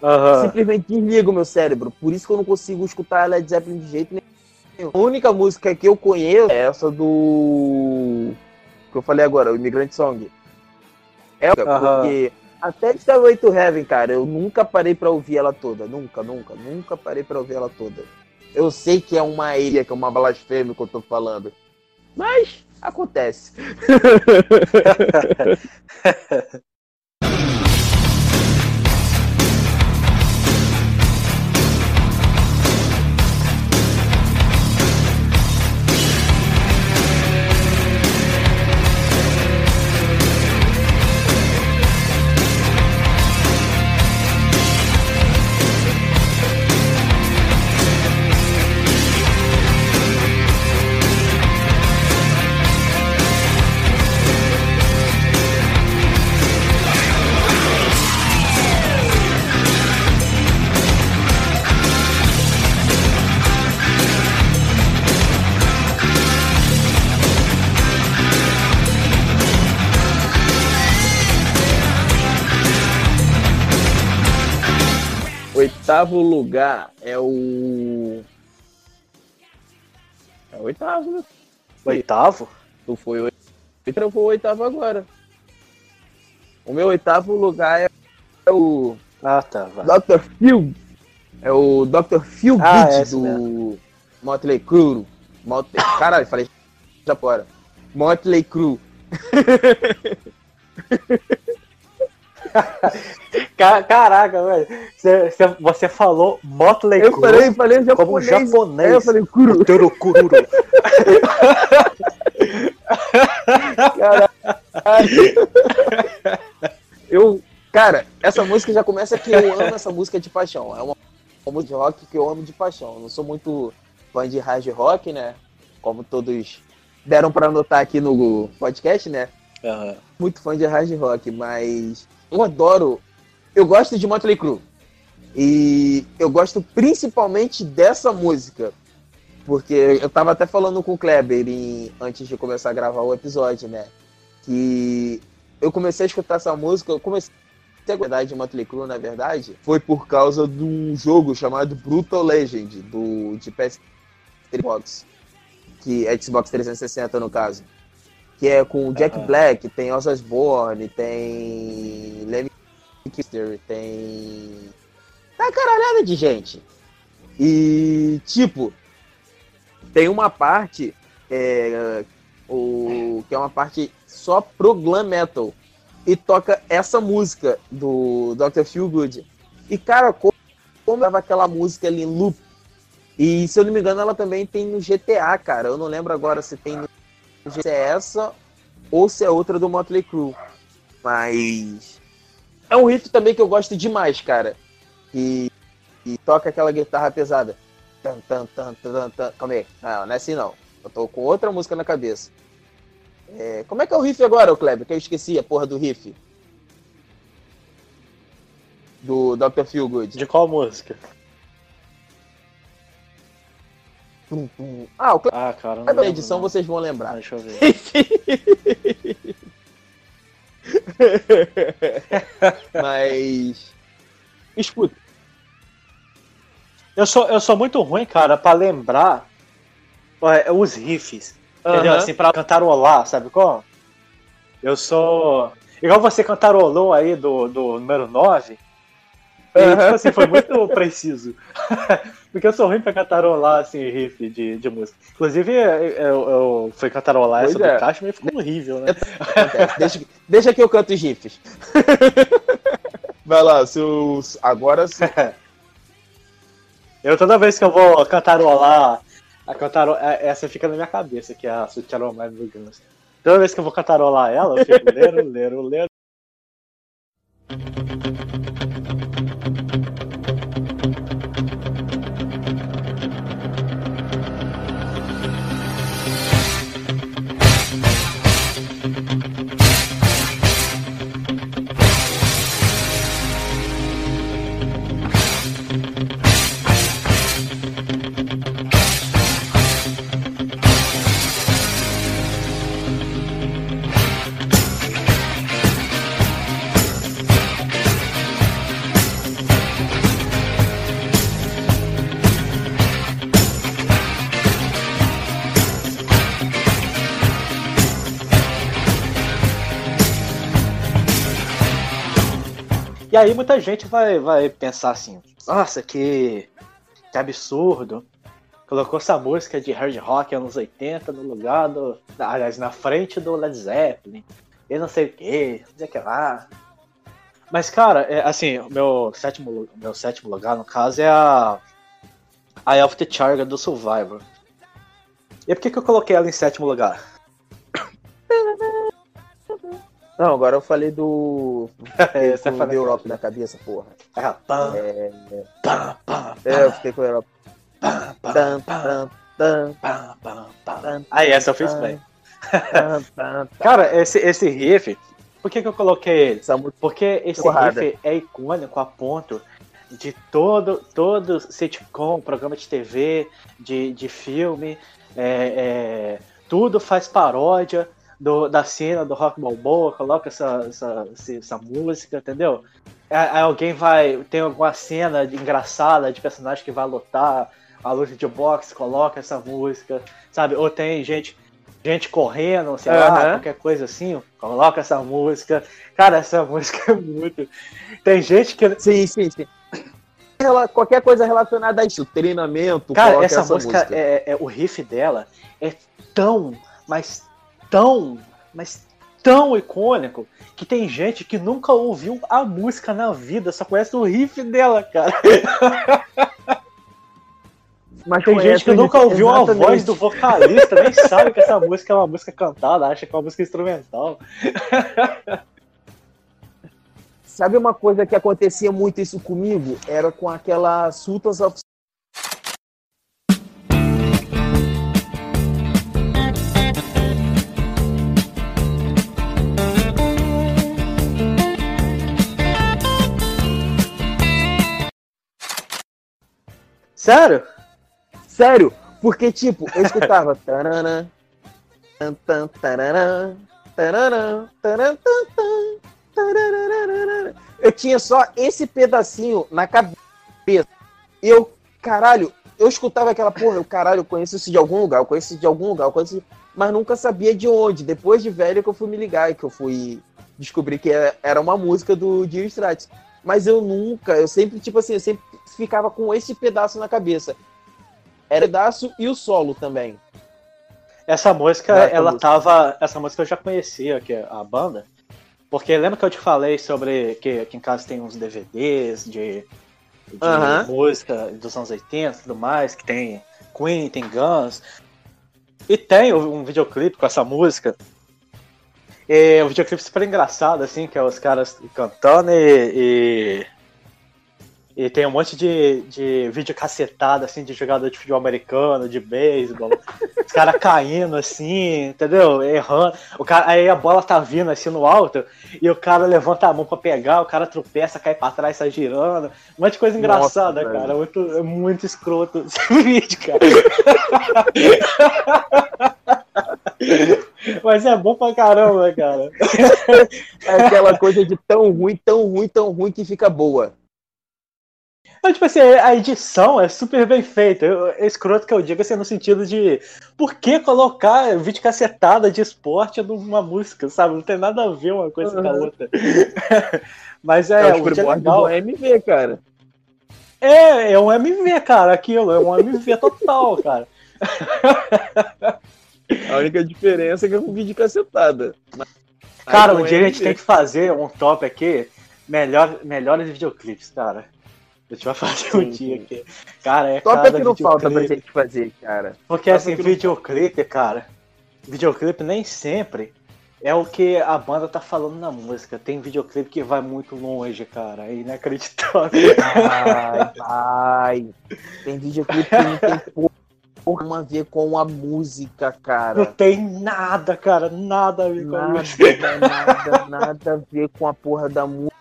Aham. Simplesmente desliga o meu cérebro. Por isso que eu não consigo escutar Led Zeppelin de jeito nenhum. A única música que eu conheço é essa do. que eu falei agora, o Immigrant Song. É porque até Stairway to Heaven, cara, eu nunca parei pra ouvir ela toda. Nunca, nunca, nunca parei pra ouvir ela toda. Eu sei que é uma ilha, que é uma blasfêmia que eu tô falando. Mas acontece. (laughs) (laughs) Oitavo lugar é o. É o oitavo, né? Oitavo? Tu foi oitavo, eu vou oitavo agora. O meu oitavo lugar é é o Ah, tá. Vai. Dr. Phil. É o Dr. Phil Ah, é do Motley Crue. Motley... (coughs) Caralho, falei já fora. Motley Crue. (laughs) Ca- Caraca, velho. Você, falou Motley Eu Crue falei, falei japonês. como japonês. É, eu falei Crue. Turururu. Eu, cara, essa música já começa que eu amo essa música de paixão. É uma, uma música de rock que eu amo de paixão. Eu não sou muito fã de hard rock, né? Como todos deram pra notar aqui no podcast, né? Aham. Muito fã de hard rock, mas eu adoro. Eu gosto de Motley Crue. E eu gosto principalmente dessa música. Porque eu tava até falando com o Kleber em- antes de começar a gravar o episódio, né? Que eu comecei a escutar essa música, eu comecei a gostar de Motley Crue, na verdade, foi por causa de um jogo chamado Brutal Legend, do, de PS Xbox, que é Xbox 360 no caso. Que é com o Jack Aham. Black, tem Ozzy Osbourne, tem Lemmy Kilmister, tem... Tá caralhada de gente. E, tipo, tem uma parte é, o, que é uma parte só pro glam metal e toca essa música do Dr. Feelgood. E cara, como, como tava aquela música ali em loop. E se eu não me engano, ela também tem no GTA, cara. Eu não lembro agora se tem no se é essa ou se é outra do Motley Crue. Mas é um riff também que eu gosto demais, cara. E, e toca aquela guitarra pesada. Tan, tan, tan, tan, tan. Calma aí. Não, não é assim não. Eu tô com outra música na cabeça. É, como é que é o riff agora, Kleber? Que eu esqueci a porra do riff. Do Dr. Feelgood. De qual música? Tum, tum. Ah, o Ah, cara, não na lembro, edição não. vocês vão Ah, lembrar. deixa eu ver. (laughs) Mas. Escuta. Eu sou, eu sou muito ruim, cara, pra lembrar é, os riffs. Entendeu? Aham. Assim, pra cantarolar, sabe como? Eu sou. Igual você cantarolou aí do, do número 9. E, Aham. tipo assim, foi muito (laughs) preciso. Porque eu sou ruim pra cantarolar, assim, riff de, de música. Inclusive, eu, eu fui cantarolar Pois essa é. do Cashmere e ficou horrível, né? Deixa, deixa que eu canto os riffs. Vai lá, seus. Agora sim. Eu toda vez que eu vou cantarolar, a cantaro... é- essa fica na minha cabeça, que é a Sweet do Guns. Toda vez que eu vou cantarolar ela, eu fico lero, lero, lero. E aí muita gente vai, vai pensar assim, nossa, que, que absurdo. Colocou essa música de hard rock anos 80 no lugar do. Aliás, na frente do Led Zeppelin. E não sei o que, não sei o que lá. Mas, cara, é, assim, meu sétimo, meu sétimo lugar, no caso, é a. A of the Charger do Survivor. E por que, que eu coloquei ela em sétimo lugar? (laughs) Não, agora eu falei do. (laughs) É, Eu você com o fala- The Europe na cabeça, porra. Ah, pam, É, pam, pam, é, eu fiquei com o Europe. pam, tan, tan, pam, pam, pam. tan, Aí, essa eu fiz bem. (laughs) Cara, esse, esse riff, por que, que eu coloquei ele? Porque esse riff é icônico a ponto de todo, todo sitcom, programa de TV, de, de filme, é, é, tudo faz paródia do, da cena do Rock Balboa, coloca essa, essa, essa, essa música, entendeu? Aí aí alguém vai. Tem alguma cena de- engraçada de personagem que vai lutar a luta de boxe, coloca essa música, sabe? Ou tem gente. Gente correndo, sei lá, Aham. qualquer coisa assim, coloca essa música. Cara, essa (laughs) música é muito. Tem gente que. Sim, sim, sim. Qualquer coisa relacionada a isso, treinamento, Cara, coloca essa, música, É, é- o riff dela é tão, mas tão, mas tão icônico que tem gente que nunca ouviu a música na vida, só conhece o riff dela, cara. (laughs) Mas Tem gente que nunca ouviu a exatamente. voz do vocalista, nem sabe que essa música é uma música cantada, acha que é uma música instrumental. Sabe uma coisa que acontecia muito isso comigo? Era com aquela Sultans of Sério? Sério, porque tipo, eu (laughs) escutava tarana, tan, tan, tararã, tararã, taran, tan, tan, tararararara. Eu tinha só esse pedacinho na cabeça. Eu, caralho, eu escutava aquela porra, eu caralho, eu conheço isso de algum lugar, eu conheço isso de algum lugar, eu conheço, mas nunca sabia de onde. Depois de velho que eu fui me ligar e que eu fui descobrir que era- era uma música do Dire Straits. Mas eu nunca, eu sempre, tipo assim, eu sempre ficava com esse pedaço na cabeça. Era o pedaço e o solo também. Essa música, Essa ela música. tava. Essa música eu já conhecia, que é a banda. Porque lembra que eu te falei sobre que aqui em casa tem uns DVDs de, de música dos anos 80 e tudo mais, que tem Queen, tem Guns. E tem um videoclipe com essa música. E um videoclipe super engraçado, assim, que é os caras cantando e. e... e tem um monte de, de vídeo cacetado, assim, de jogador de futebol americano, de beisebol. Os caras caindo assim, entendeu? Errando. O cara, aí a bola tá vindo assim no alto e o cara levanta a mão pra pegar, o cara tropeça, cai pra trás, sai girando. Um monte de coisa engraçada, velho. cara. Muito, é muito escroto esse (laughs) vídeo, cara. Mas é bom pra caramba, cara. É aquela coisa de tão ruim, tão ruim, tão ruim que fica boa. Mas, tipo assim, a edição é super bem feita. Eu- É escroto que eu digo assim, no sentido de por que colocar vídeo cacetada de esporte numa música, sabe? Não tem nada a ver uma coisa com a Uhum. outra. (laughs) Mas É, é, o é legal. MV, cara. É, é um MV, cara, aquilo. É um MV total, (laughs) cara. A única diferença é que é com vídeo cacetada. Mas- Cara, um não dia é a gente tem que fazer um top aqui, melhor, melhores videoclipes, cara. A gente vai fazer um dia aqui. Cara, é Top é cada que não falta pra videoclipe. gente fazer, cara. Porque Top assim, é que não videoclipe, cara, videoclipe nem sempre é o que a banda tá falando na música. Tem videoclipe que vai muito longe, cara. É inacreditável. Vai, vai. (laughs) Tem videoclipe que não tem porra a ver com a música, Não cara. tem nada, cara. Nada a ver com a Nada, música. nada, nada a ver com a porra da música.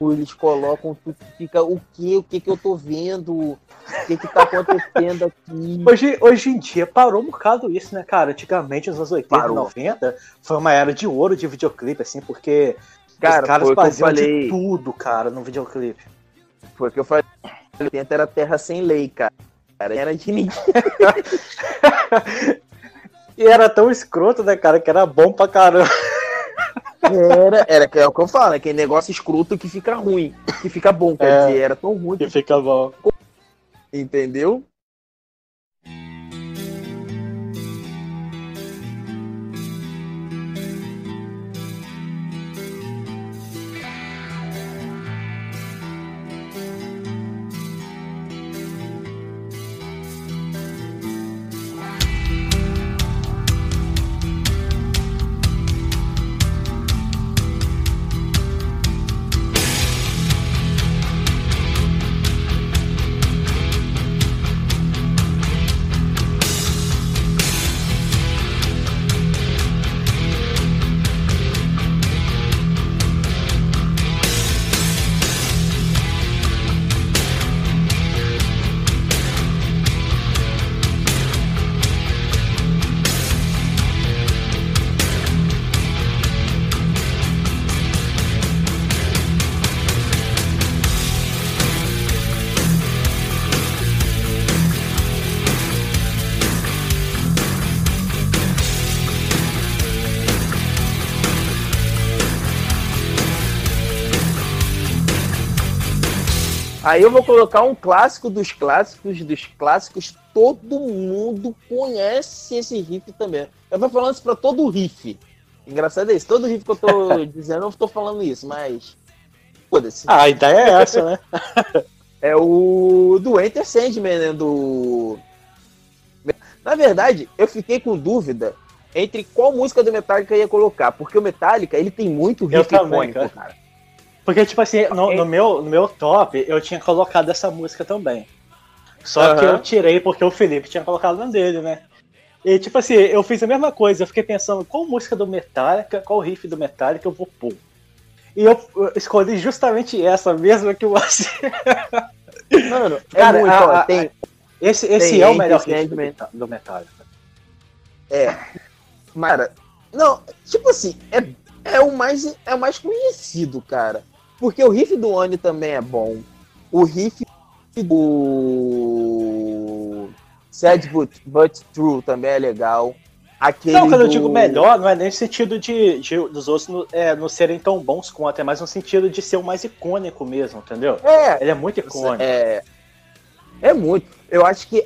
Eles colocam, tu fica, o que? O que que eu tô vendo? O que que tá acontecendo aqui? Hoje, hoje em dia parou um bocado isso, né, cara? Antigamente, nos anos 80 e Parou. 90, foi uma era de ouro de videoclipe, assim, porque Cara, os caras faziam falei. de tudo, cara, no videoclipe. Foi o que eu falei. 80 era terra sem lei, cara. Cara, Era de ninguém. (laughs) E era tão escroto, né, cara, que era bom pra caramba. Era, era que é o que eu falo, é aquele negócio escroto que fica ruim, que fica bom, quer É. dizer, era tão ruim, Que fica bom. entendeu? Aí eu vou colocar um clássico dos clássicos dos clássicos. Todo mundo conhece esse riff também. Eu vou falando isso pra todo riff. Engraçado é isso. Todo riff que eu tô (laughs) dizendo, eu tô falando isso, mas. Foda-se. Ah, a ideia é essa, né? (laughs) É o do Enter Sandman, né? Do. Na verdade, eu fiquei com dúvida entre qual música do Metallica eu ia colocar, porque o Metallica ele tem muito riff icônico, cara. cara. Porque, tipo assim, no, no meu, no meu top, eu tinha colocado essa música também. Só que Aham. eu tirei porque o Felipe tinha colocado na dele, né? E, tipo assim, eu fiz a mesma coisa. Eu fiquei pensando qual música do Metallica, qual riff do Metallica eu vou pôr. E eu eu escolhi justamente essa mesma que você. Mano, (laughs) é Cara, muito, a- a- tem, Esse, esse Tem é o melhor riff do, do Metallica. É. Cara, não, tipo assim, é, é, o mais, é o mais conhecido, cara. Porque o riff do Oni também é bom. O riff do Sad But, But True também é legal. Aquele Não, quando eu do- digo melhor, não é nem no sentido de, de- dos outros não, é, não serem tão bons quanto, é mais no sentido de ser o mais icônico mesmo, entendeu? É, Ele é muito icônico. é, é muito. Eu acho que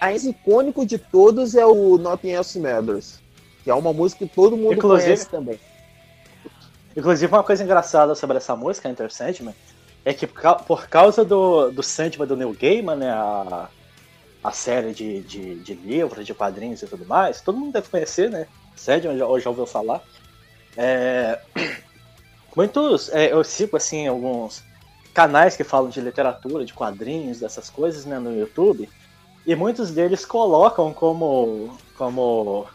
mais icônico de todos é o Nothing Else Matters. Que é uma música que todo mundo Inclusive- conhece também. Inclusive, uma coisa engraçada sobre essa música, Enter Sandman, é que por ca- por causa do, do Sandman do Neil Gaiman, né, a, a série de, de, de livros, de quadrinhos e tudo mais, todo mundo deve conhecer, né? Sandman, já, já ouviu falar. É, (clears throat) muitos, é, eu sigo, assim, alguns canais que falam de literatura, de quadrinhos, dessas coisas, né, no YouTube, e muitos deles colocam como, como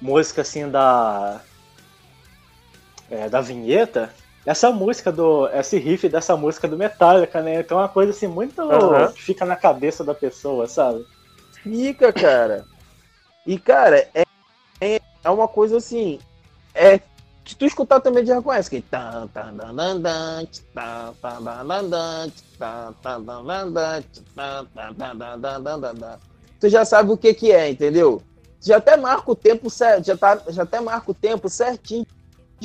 música, assim, da é, da vinheta, essa música do. Esse riff dessa música do Metallica, né? Então é uma coisa assim muito. Que fica na cabeça da pessoa, sabe? Fica, cara. E, cara, é, é, é uma coisa assim. É. Se tu escutar também já reconhece que. tá, tá, tá, tá, tá, tá, tá, tá. Tu já sabe o que que é, entendeu? Já até marca o tempo certo, já, tá, já até marca o tempo certinho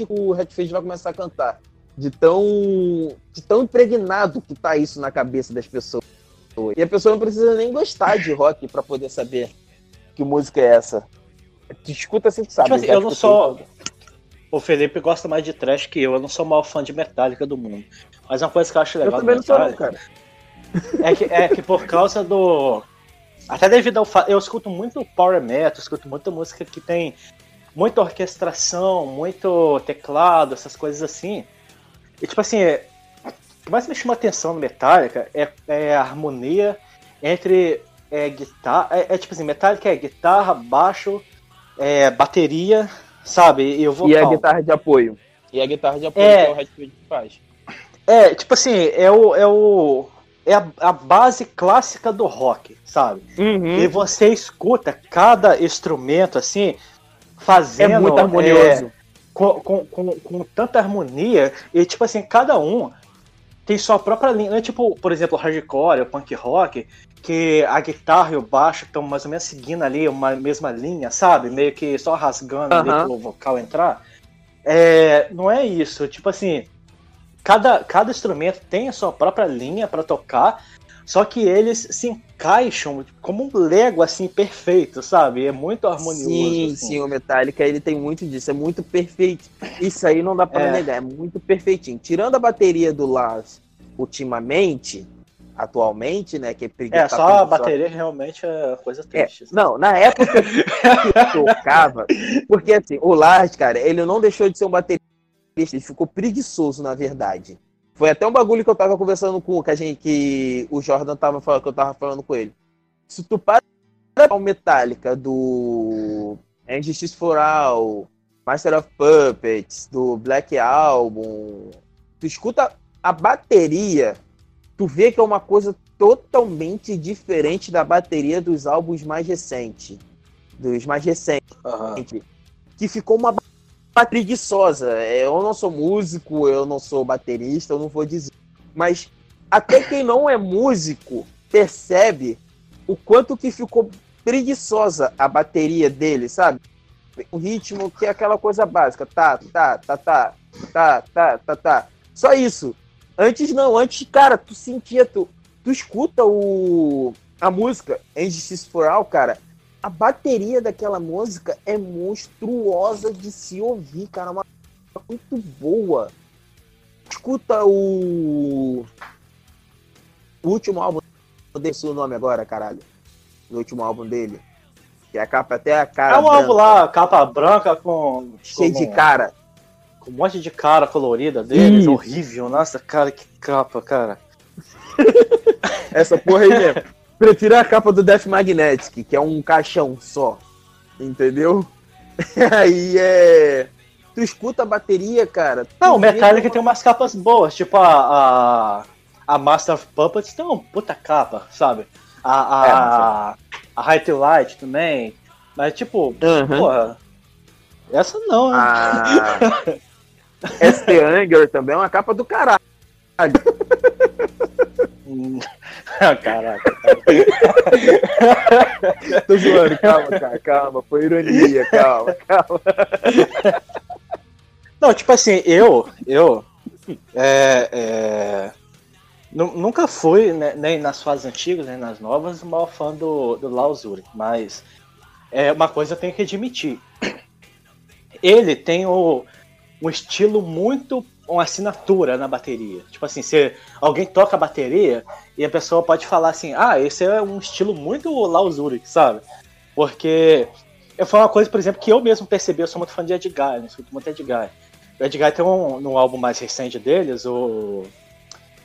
o Redfield vai começar a cantar. De tão, de tão impregnado que tá isso na cabeça das pessoas. E a pessoa não precisa nem gostar de rock pra poder saber que música é essa. Tu escuta assim, tu sabe. Tipo assim, eu não sou. O Felipe gosta mais de trash que eu, eu não sou o maior fã de Metallica do mundo. Mas uma coisa que eu acho Eu legal do também não sou, não, cara. é que, é que por causa do. Até devido ao fato. Eu escuto muito power metal, escuto muita música que tem muita orquestração, muito teclado, essas coisas assim. E tipo assim, é- o que mais me chama atenção no Metallica é, é a harmonia entre é, guitarra. É, é tipo assim, Metallica é guitarra, baixo, é, bateria, sabe? E o vocal. E a guitarra de apoio. E a guitarra de apoio É. que é o Redfield que faz. É, tipo assim, é o. É, o, é a, a base clássica do rock, sabe? E Uhum. você escuta cada instrumento assim, É fazendo. muito é, harmonioso. com, com, com, com tanta harmonia, e tipo assim, cada um tem sua própria linha. Não é tipo, por exemplo, o hardcore, o punk rock, que a guitarra e o baixo estão mais ou menos seguindo ali uma mesma linha, sabe? Meio que só rasgando ali Aham. pro vocal entrar. É, não é isso, tipo assim, cada, cada instrumento tem a sua própria linha para tocar, só que eles se encaixam como um Lego assim perfeito, sabe? É muito harmonioso. Sim, assim. sim, o Metallica ele tem muito disso, é muito perfeito. Isso aí não dá pra É. negar, é muito perfeitinho. Tirando a bateria do Lars ultimamente, atualmente, né, que é É, só a bateria realmente é coisa É, triste. assim. não, na época que (laughs) tocava, porque assim, o Lars, cara, ele não deixou de ser um baterista, ele ficou preguiçoso, na verdade. Foi até um bagulho que eu tava conversando com que a gente, que o Jordan tava falando, que eu tava falando com ele. Se tu para o Metallica do Injustice for All, Master of Puppets, do Black Album, tu escuta a bateria, tu vê que é uma coisa totalmente diferente da bateria dos álbuns mais recentes. Dos mais recentes Aham. que ficou uma ba- preguiçosa. É, Eu não sou músico, eu não sou baterista, eu não vou dizer. Mas até quem não é músico percebe o quanto que ficou preguiçosa a bateria dele, sabe? O ritmo que é aquela coisa básica, tá, tá, tá, tá, tá, tá, tá, tá. Só isso. Antes não, antes, cara, tu sentia, tu, tu escuta o, a música Justice for All, cara, a bateria daquela música é monstruosa de se ouvir, cara, uma muito boa. Escuta o, o último álbum, eu dei o nome agora, caralho, o último álbum dele, que é a capa até a cara É um álbum branca, lá, capa branca com. cheio com- de cara. Com um monte de cara colorida deles. Isso. Horrível. Nossa, cara, que capa, cara. (laughs) Essa porra aí mesmo. Prefiro a capa do Death Magnetic, que é um caixão só. Entendeu? (laughs) Aí é. Tu escuta a bateria, cara. Não, o Metallica uma- tem umas capas boas, tipo a. A, a Master of Puppets tem uma puta capa, sabe? A, É, a, a High to Light também. Mas, tipo, Aham. porra. Essa não, né? A ST Anger também é uma capa do caralho. (laughs) Hum. (laughs) Caraca. (laughs) Tô zoando, calma, cara, calma. Foi ironia, calma, calma. (laughs) Não, tipo assim, eu, eu, é, é, nu- nunca fui, né, nem nas fases antigas, nem nas novas, o maior fã do, do Lauzuri, mas é uma coisa eu tenho que admitir. Ele tem o, um estilo muito, uma assinatura na bateria. Tipo assim, se alguém toca a bateria e a pessoa pode falar assim, ah, esse é um estilo muito Lauzuri, sabe? Porque foi uma coisa, por exemplo, que eu mesmo percebi, eu sou muito fã de Ed Guy, né? escuto muito Ed Guy. O Ed Guy tem um, no álbum mais recente deles, o,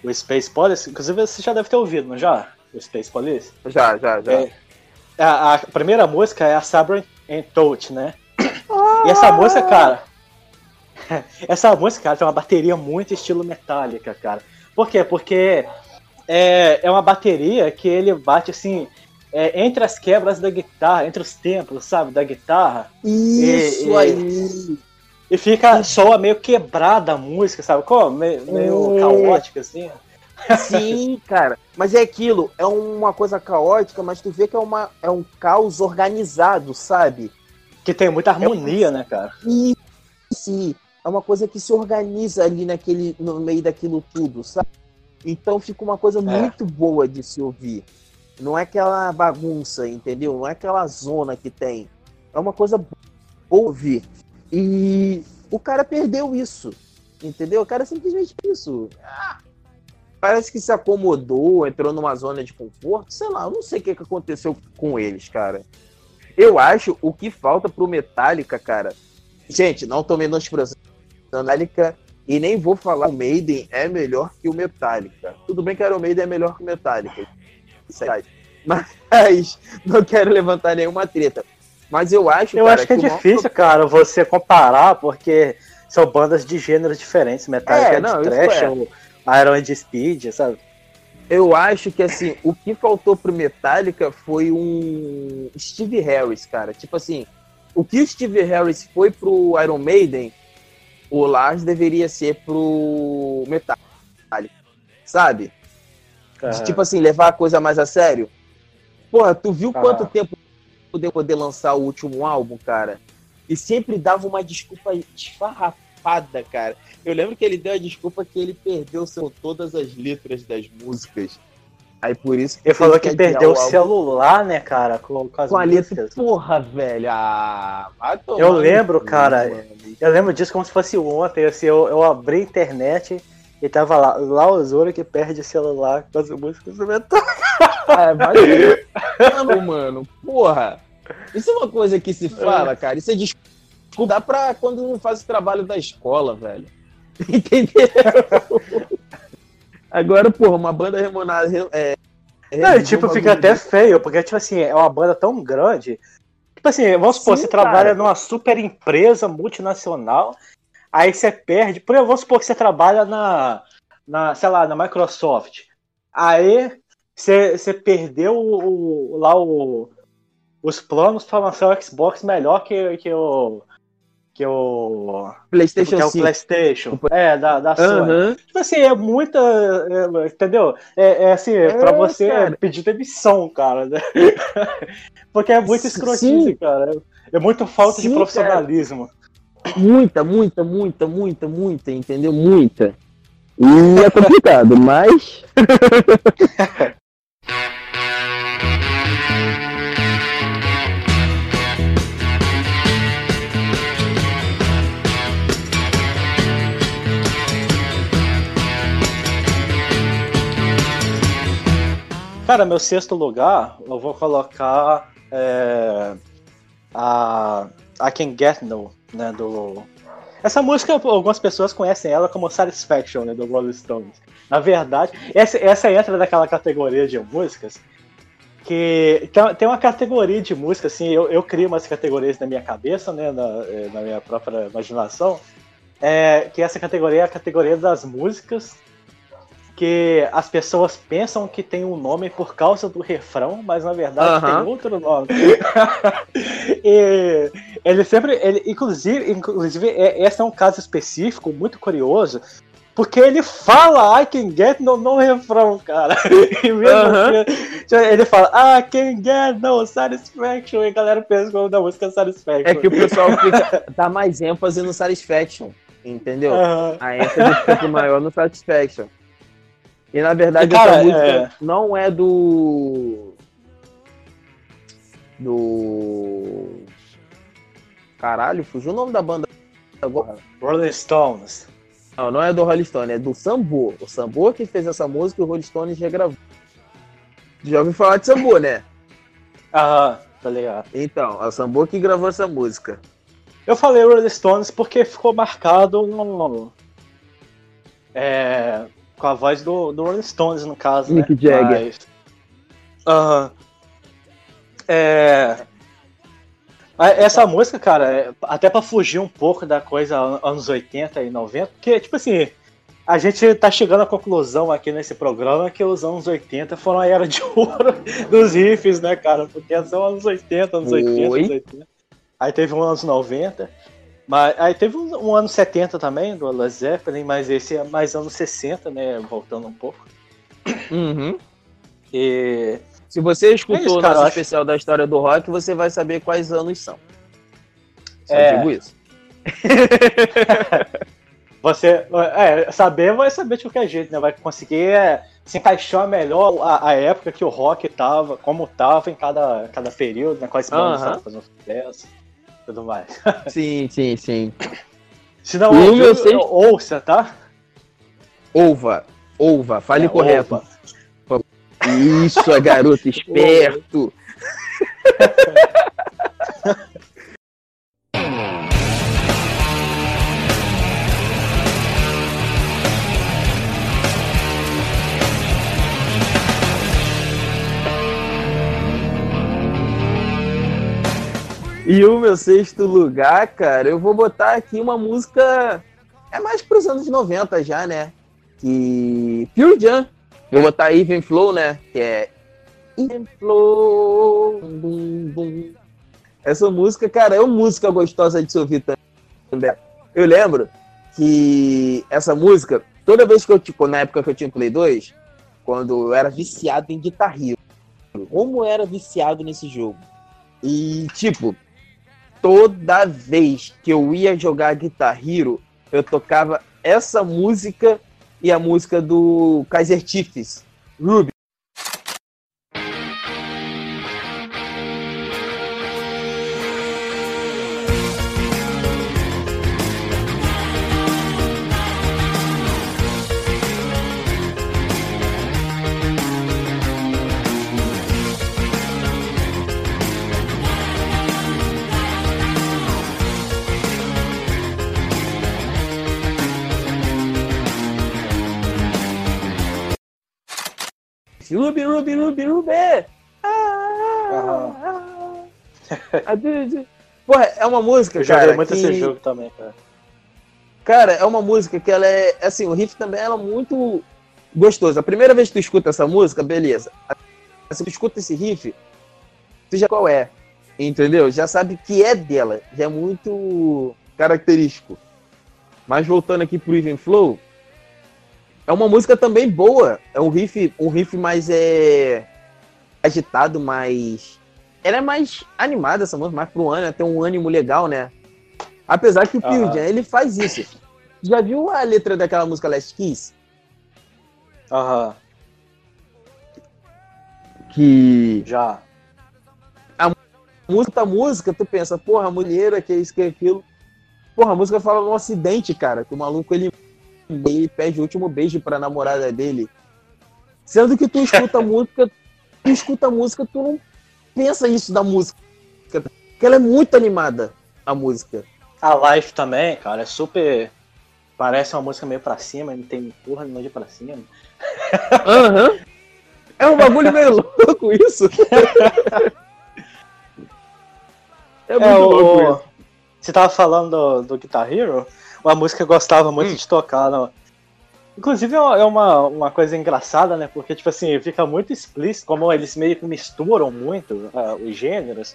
o Space Police, inclusive você já deve ter ouvido, não já? O Space Police? Já, já, já. É. A, a primeira música é a Sabre and Touch, né? E essa música, cara. (laughs) Essa música, cara, tem uma bateria muito estilo metálica, cara. Por quê? Porque é, é uma bateria que ele bate assim. é, entre as quebras da guitarra, entre os tempos, sabe, da guitarra, Isso E- e- aí. e fica soa meio quebrada a música, sabe? Como? Meio, meio É. caótica, assim. Sim, (laughs) cara. Mas é aquilo, é uma coisa caótica, mas tu vê que é, uma, é um caos organizado, sabe? Que tem muita harmonia, né, cara? E sim, é uma coisa que se organiza ali naquele, no meio daquilo tudo, sabe? Então fica uma coisa muito boa de se ouvir. Não é aquela bagunça, entendeu? Não é aquela zona que tem. É uma coisa boa ouvir. E o cara perdeu isso, entendeu? O cara simplesmente isso. Ah, Parece que se acomodou, entrou numa zona de conforto, sei lá, eu não sei o que aconteceu com eles, cara. Eu acho o que falta pro Metallica, cara, Gente, não tô menosprezando Metallica e nem vou falar o Maiden é melhor que o Metallica. Tudo bem que o Iron Maiden é melhor que o Metallica. É. Mas (laughs) não quero levantar nenhuma treta. Mas eu acho, Eu cara, acho que é o maior difícil, cara, você comparar, porque são bandas de gêneros diferentes. Metallica É, é, não, de trash, é. o Iron é de speed, sabe? Eu acho que assim, o que faltou pro Metallica foi um Steve Harris, cara. Tipo assim, o que o Steve Harris foi pro Iron Maiden, o Lars deveria ser pro Metallica. Sabe? Tipo assim, levar a coisa mais a sério. Porra, tu viu Ah. quanto tempo poder poder lançar o último álbum, cara? E sempre dava uma desculpa esfarrapada, cara. Eu lembro que ele deu a desculpa que ele perdeu seu, todas as letras das músicas. Aí por isso Ele falou que perdeu o celular, né, cara, com, com as com músicas. Porra, velho. Ah, Eu lembro, cara. mano. Eu lembro disso como se fosse ontem, assim, eu, eu abri a internet e tava lá, lá o Zoro que perde o celular com as músicas do metal. Ah, vai ver. Mano, mano, porra. Isso é uma coisa que se fala, cara. Isso é desculpa. Dá pra quando não faz o trabalho da escola, velho. (laughs) Entendeu? Agora, porra, uma banda remonada. É, é, Não, tipo, fica até feio, porque, tipo assim, é uma banda tão grande. Tipo assim, vamos supor, Sim, você trabalha cara. numa super empresa multinacional, aí você perde. Por exemplo, vamos supor que você trabalha na, na sei lá, na Microsoft. Aí você, você perdeu o, o- lá o, os planos para lançar o Xbox melhor que, que o. Que o. PlayStation que é o 5. PlayStation. É, da, da Sony. Aham. Tipo assim, é muita. é, entendeu? É, é assim, é pra você cara. pedir demissão, cara. né? (laughs) Porque é muito Sim. escrotice, cara. É muito falta de Sim, profissionalismo. Muita, muita, muita, muita, muita, entendeu? Muita. E é complicado, mas. (laughs) Cara, meu sexto lugar, eu vou colocar é, a I Can Get No, né, do... Essa música, algumas pessoas conhecem ela como Satisfaction, né, do Rolling Stones. Na verdade, essa, essa entra naquela categoria de músicas que tem, uma categoria de música, assim, eu, eu crio umas categorias na minha cabeça, né, na, eh, na minha própria imaginação, é, que essa categoria é a categoria das músicas que as pessoas pensam que tem um nome por causa do refrão, mas na verdade Aham. tem outro nome. (laughs) e ele sempre, ele, inclusive, inclusive, é- esse é um caso específico muito curioso, porque ele fala I can get no, no refrão, cara. (laughs) E mesmo Aham. assim, ele fala I can get no satisfaction, e a galera pensa que o nome da música é satisfaction. É que o pessoal fica, dá mais ênfase no Satisfaction, entendeu? Aham. A ênfase fica maior no Satisfaction. E na verdade E, cara, essa música é- não é do. Do. Caralho, fugiu o nome da banda agora. Rolling Stones. Não, não é do Rolling Stone, é do Sambo. O Sambo que fez essa música e o Rolling Stone regravou. Já ouviu falar de Sambo, né? Aham, tá ligado. Então, é o Sambo que gravou essa música. Eu falei Rolling Stones porque ficou marcado no. É, com a voz do, do Rolling Stones, no caso. Mick né? Jagger. Mas- Aham. É. Essa música, cara, é- até pra fugir um pouco da coisa an- anos 80 e 90, porque, tipo assim, a gente tá chegando à conclusão aqui nesse programa que os anos 80 foram a era de ouro (laughs) dos riffs, né, cara? Porque são anos 80, anos 80, Oi? anos 80. Aí teve um anos 90. Mas aí teve um, um ano 70 também, do Led Zeppelin, mas esse é mais anos 60, né? Voltando um pouco. Uhum. E. Se você escutou É isso, o cara, nosso eu acho- especial da história do rock, você vai saber quais anos são. Só É. digo isso. (laughs) (laughs) Você. É, saber vai saber de qualquer jeito, né? Vai conseguir é, se encaixar melhor a, a época que o rock tava, como tava em cada, cada período, né? Quais bandas estavam fazendo sucesso tudo mais. Sim, sim, sim. Se não, ouviu, meu seis- ouça, tá? Ova, ova, fale É, correto. ouva. Isso, é garoto (laughs) esperto. (laughs) E o meu sexto lugar, cara, eu vou botar aqui uma música. É mais pros anos 90 já, né? Que. Pure Jam. Vou botar Even Flow, né? Que é. Even Flow. Bum, bum. Essa música, cara, é uma música gostosa de se ouvir também. Eu lembro que essa música, toda vez que eu, tipo, na época que eu tinha Play 2, quando eu era viciado em Guitar Hero, como eu era viciado nesse jogo. E, tipo, toda vez que eu ia jogar Guitar Hero, eu tocava essa música e a música do Kaiser Chiefs, Ruby. Ruby, Ruby, Ruby, Ruby! Ah, ah, ah, Porra, é uma música, Eu joguei cara. muito que- esse jogo também, cara. Cara, é uma música que ela é. Assim, o riff também ela é muito gostoso. A primeira vez que tu escuta essa música, beleza. Se tu escuta esse riff, tu já qual é. Entendeu? Já sabe que é dela. Já é muito característico. Mas voltando aqui pro Even Flow, é uma música também boa. É um riff, um riff mais é agitado, mais ela é mais animada essa música, mais pro ano, tem um ânimo legal, né? Apesar que o Pearl. Jam, ele faz isso. Já viu a letra daquela música Last Kiss? Aham, Que já. música, a música, tu pensa, porra, mulher, que é isso, que é aquilo. Porra, a música fala de um acidente, cara, que o maluco ele, ele pede o último beijo pra namorada dele. Sendo que tu escuta a (laughs) música, tu escuta música, tu não pensa isso da música. Porque ela é muito animada, a música. A Life também, cara, é super. Parece uma música meio pra cima, não tem porra nenhuma de pra cima. Aham. (laughs) É um bagulho meio louco isso. (laughs) É muito É, louco o... isso. Você tava falando do, do Guitar Hero, uma música que eu gostava muito Hum. de tocar. Não. Inclusive é uma- é uma, uma coisa engraçada, né? Porque, tipo assim, fica muito explícito, como eles meio que misturam muito ah, os gêneros.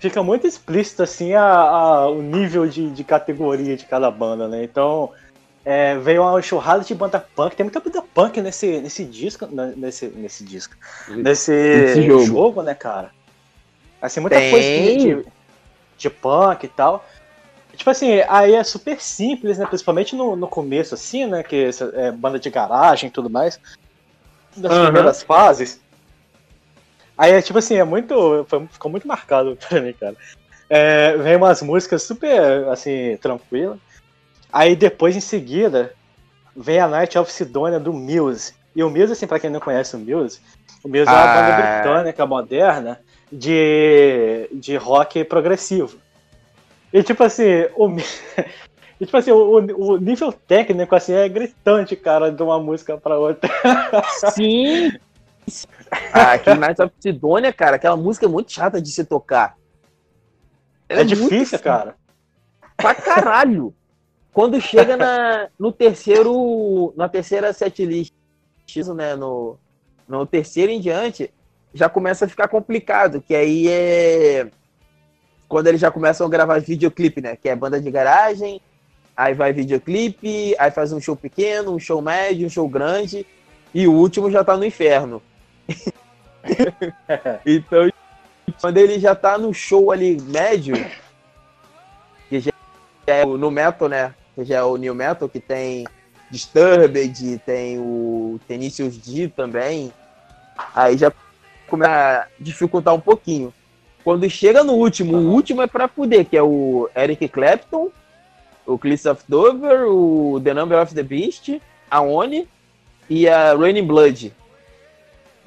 Fica muito explícito, assim, a, a- o nível de, de categoria de cada banda, né? Então, é, veio uma enxurrada de banda punk. Tem muita banda punk nesse, nesse disco, né, nesse, nesse disco, nesse jogo. jogo. né, cara? Assim, muita Tem. coisa de, de punk e tal. Tipo assim, aí é super simples, né? Principalmente no, no começo, assim, né? Que é banda de garagem e tudo mais. Das Aham. primeiras fases. Aí é tipo assim, é muito. foi- ficou muito marcado (laughs) pra mim, cara. É, vem umas músicas super, assim, tranquilas. Aí depois, em seguida, vem a Night of Sidonia do Muse. E o Muse, assim, pra quem não conhece o Muse, o Muse é uma Ah. banda britânica moderna de, de rock progressivo. E tipo assim, o, (laughs) e, tipo assim, o, o nível técnico assim é gritante, cara, de uma música pra outra. (laughs) Sim! Ah, Night of Sidonia, cara, aquela música é muito chata de se tocar. Ela É, difícil, muito cara. Pra caralho! Quando chega na, no terceiro. Na terceira setlist, né? No, no terceiro em diante, já começa a ficar complicado. Que aí é. Quando eles já começam a gravar videoclipe, né? Que é banda de garagem, aí vai videoclipe, aí faz um show pequeno, um show médio, um show grande, e o último já tá no inferno. (laughs) então, quando ele já tá no show ali médio, que já é o- no metal, né? Que já é o new metal, que tem Disturbed, tem o Tenacious D também. Aí já começa a dificultar um pouquinho. Quando chega no último, o último é pra fuder, que é o Eric Clapton, o Cliffs of Dover, o The Number of the Beast, a Oni e a Raining Blood.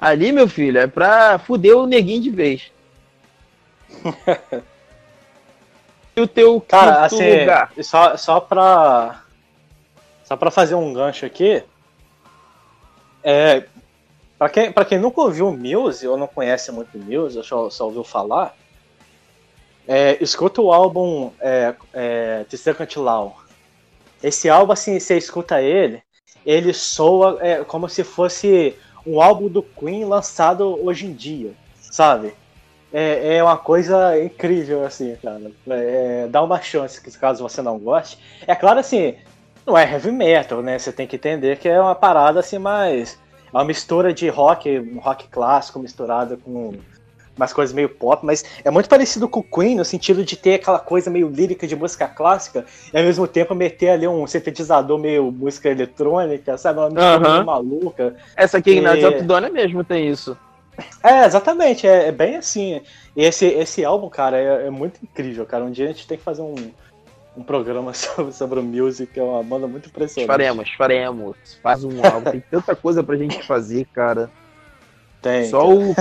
Ali, meu filho, é pra fuder o neguinho de vez. (laughs) e o teu Cara, assim, lugar? só, só pra. Só pra fazer um gancho aqui. É. Pra quem, pra quem nunca ouviu Muse, ou não conhece muito Muse, ou só, só ouviu falar, é, escuta o álbum é, é, The Second Law. Esse álbum, assim, você escuta ele, ele soa é, como se fosse um álbum do Queen lançado hoje em dia, sabe? É, é uma coisa incrível, assim, cara. É, dá uma chance, caso você não goste. É claro, assim, não é heavy metal, né? Você tem que entender que é uma parada, assim, mais... É uma mistura de rock, um rock clássico misturado com umas coisas meio pop, mas é muito parecido com o Queen, no sentido de ter aquela coisa meio lírica de música clássica, e ao mesmo tempo meter ali um sintetizador meio música eletrônica, sabe? Uma mistura Aham. meio maluca. Essa aqui, na É. Zapdona mesmo tem isso. É, exatamente, é, é bem assim. E esse, esse álbum, cara, é, é muito incrível, cara. Um dia a gente tem que fazer um, um programa (laughs) sobre, sobre o Music, é uma banda muito impressionante. Faremos, faremos. Faz um álbum. Tem tanta coisa pra gente fazer, cara. Tem. Só o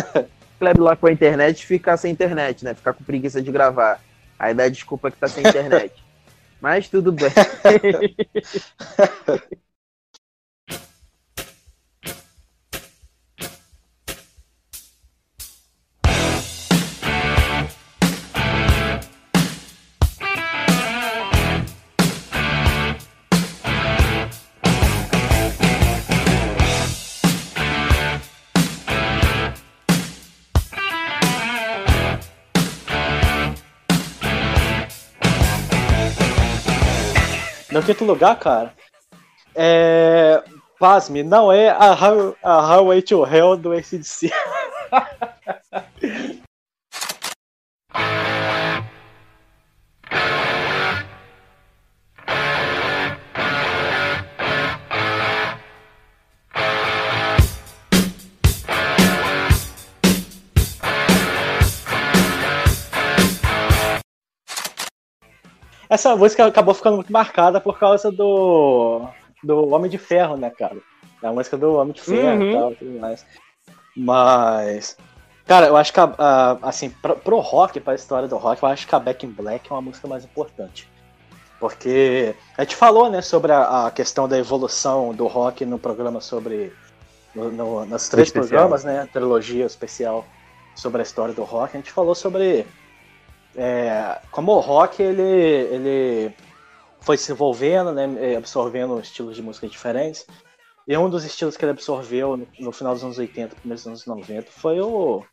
Kleber lá com a internet ficar sem internet, né? Ficar com preguiça de gravar. Aí dá desculpa que tá sem internet. (laughs) Mas tudo bem. (laughs) quinto lugar, cara, é. Pasme, não é a, Highway- a Highway to Hell do ACDC. (laughs) Essa música acabou ficando muito marcada por causa do. do Homem de Ferro, né, cara? É a música do Homem de Ferro Uhum. e tal, tudo mais. Mas. Cara, eu acho que, a, assim, pro, pro rock, pra história do rock, eu acho que a Back in Black é uma música mais importante. Porque a gente falou, né, sobre a, a questão da evolução do rock no programa sobre. No, no, nos três especial. programas, né? A trilogia especial sobre a história do rock. A gente falou sobre é, como o rock ele, ele foi se envolvendo, né, absorvendo estilos de música diferentes. E um dos estilos que ele absorveu no, no final dos anos 80, começo dos anos 90 foi o,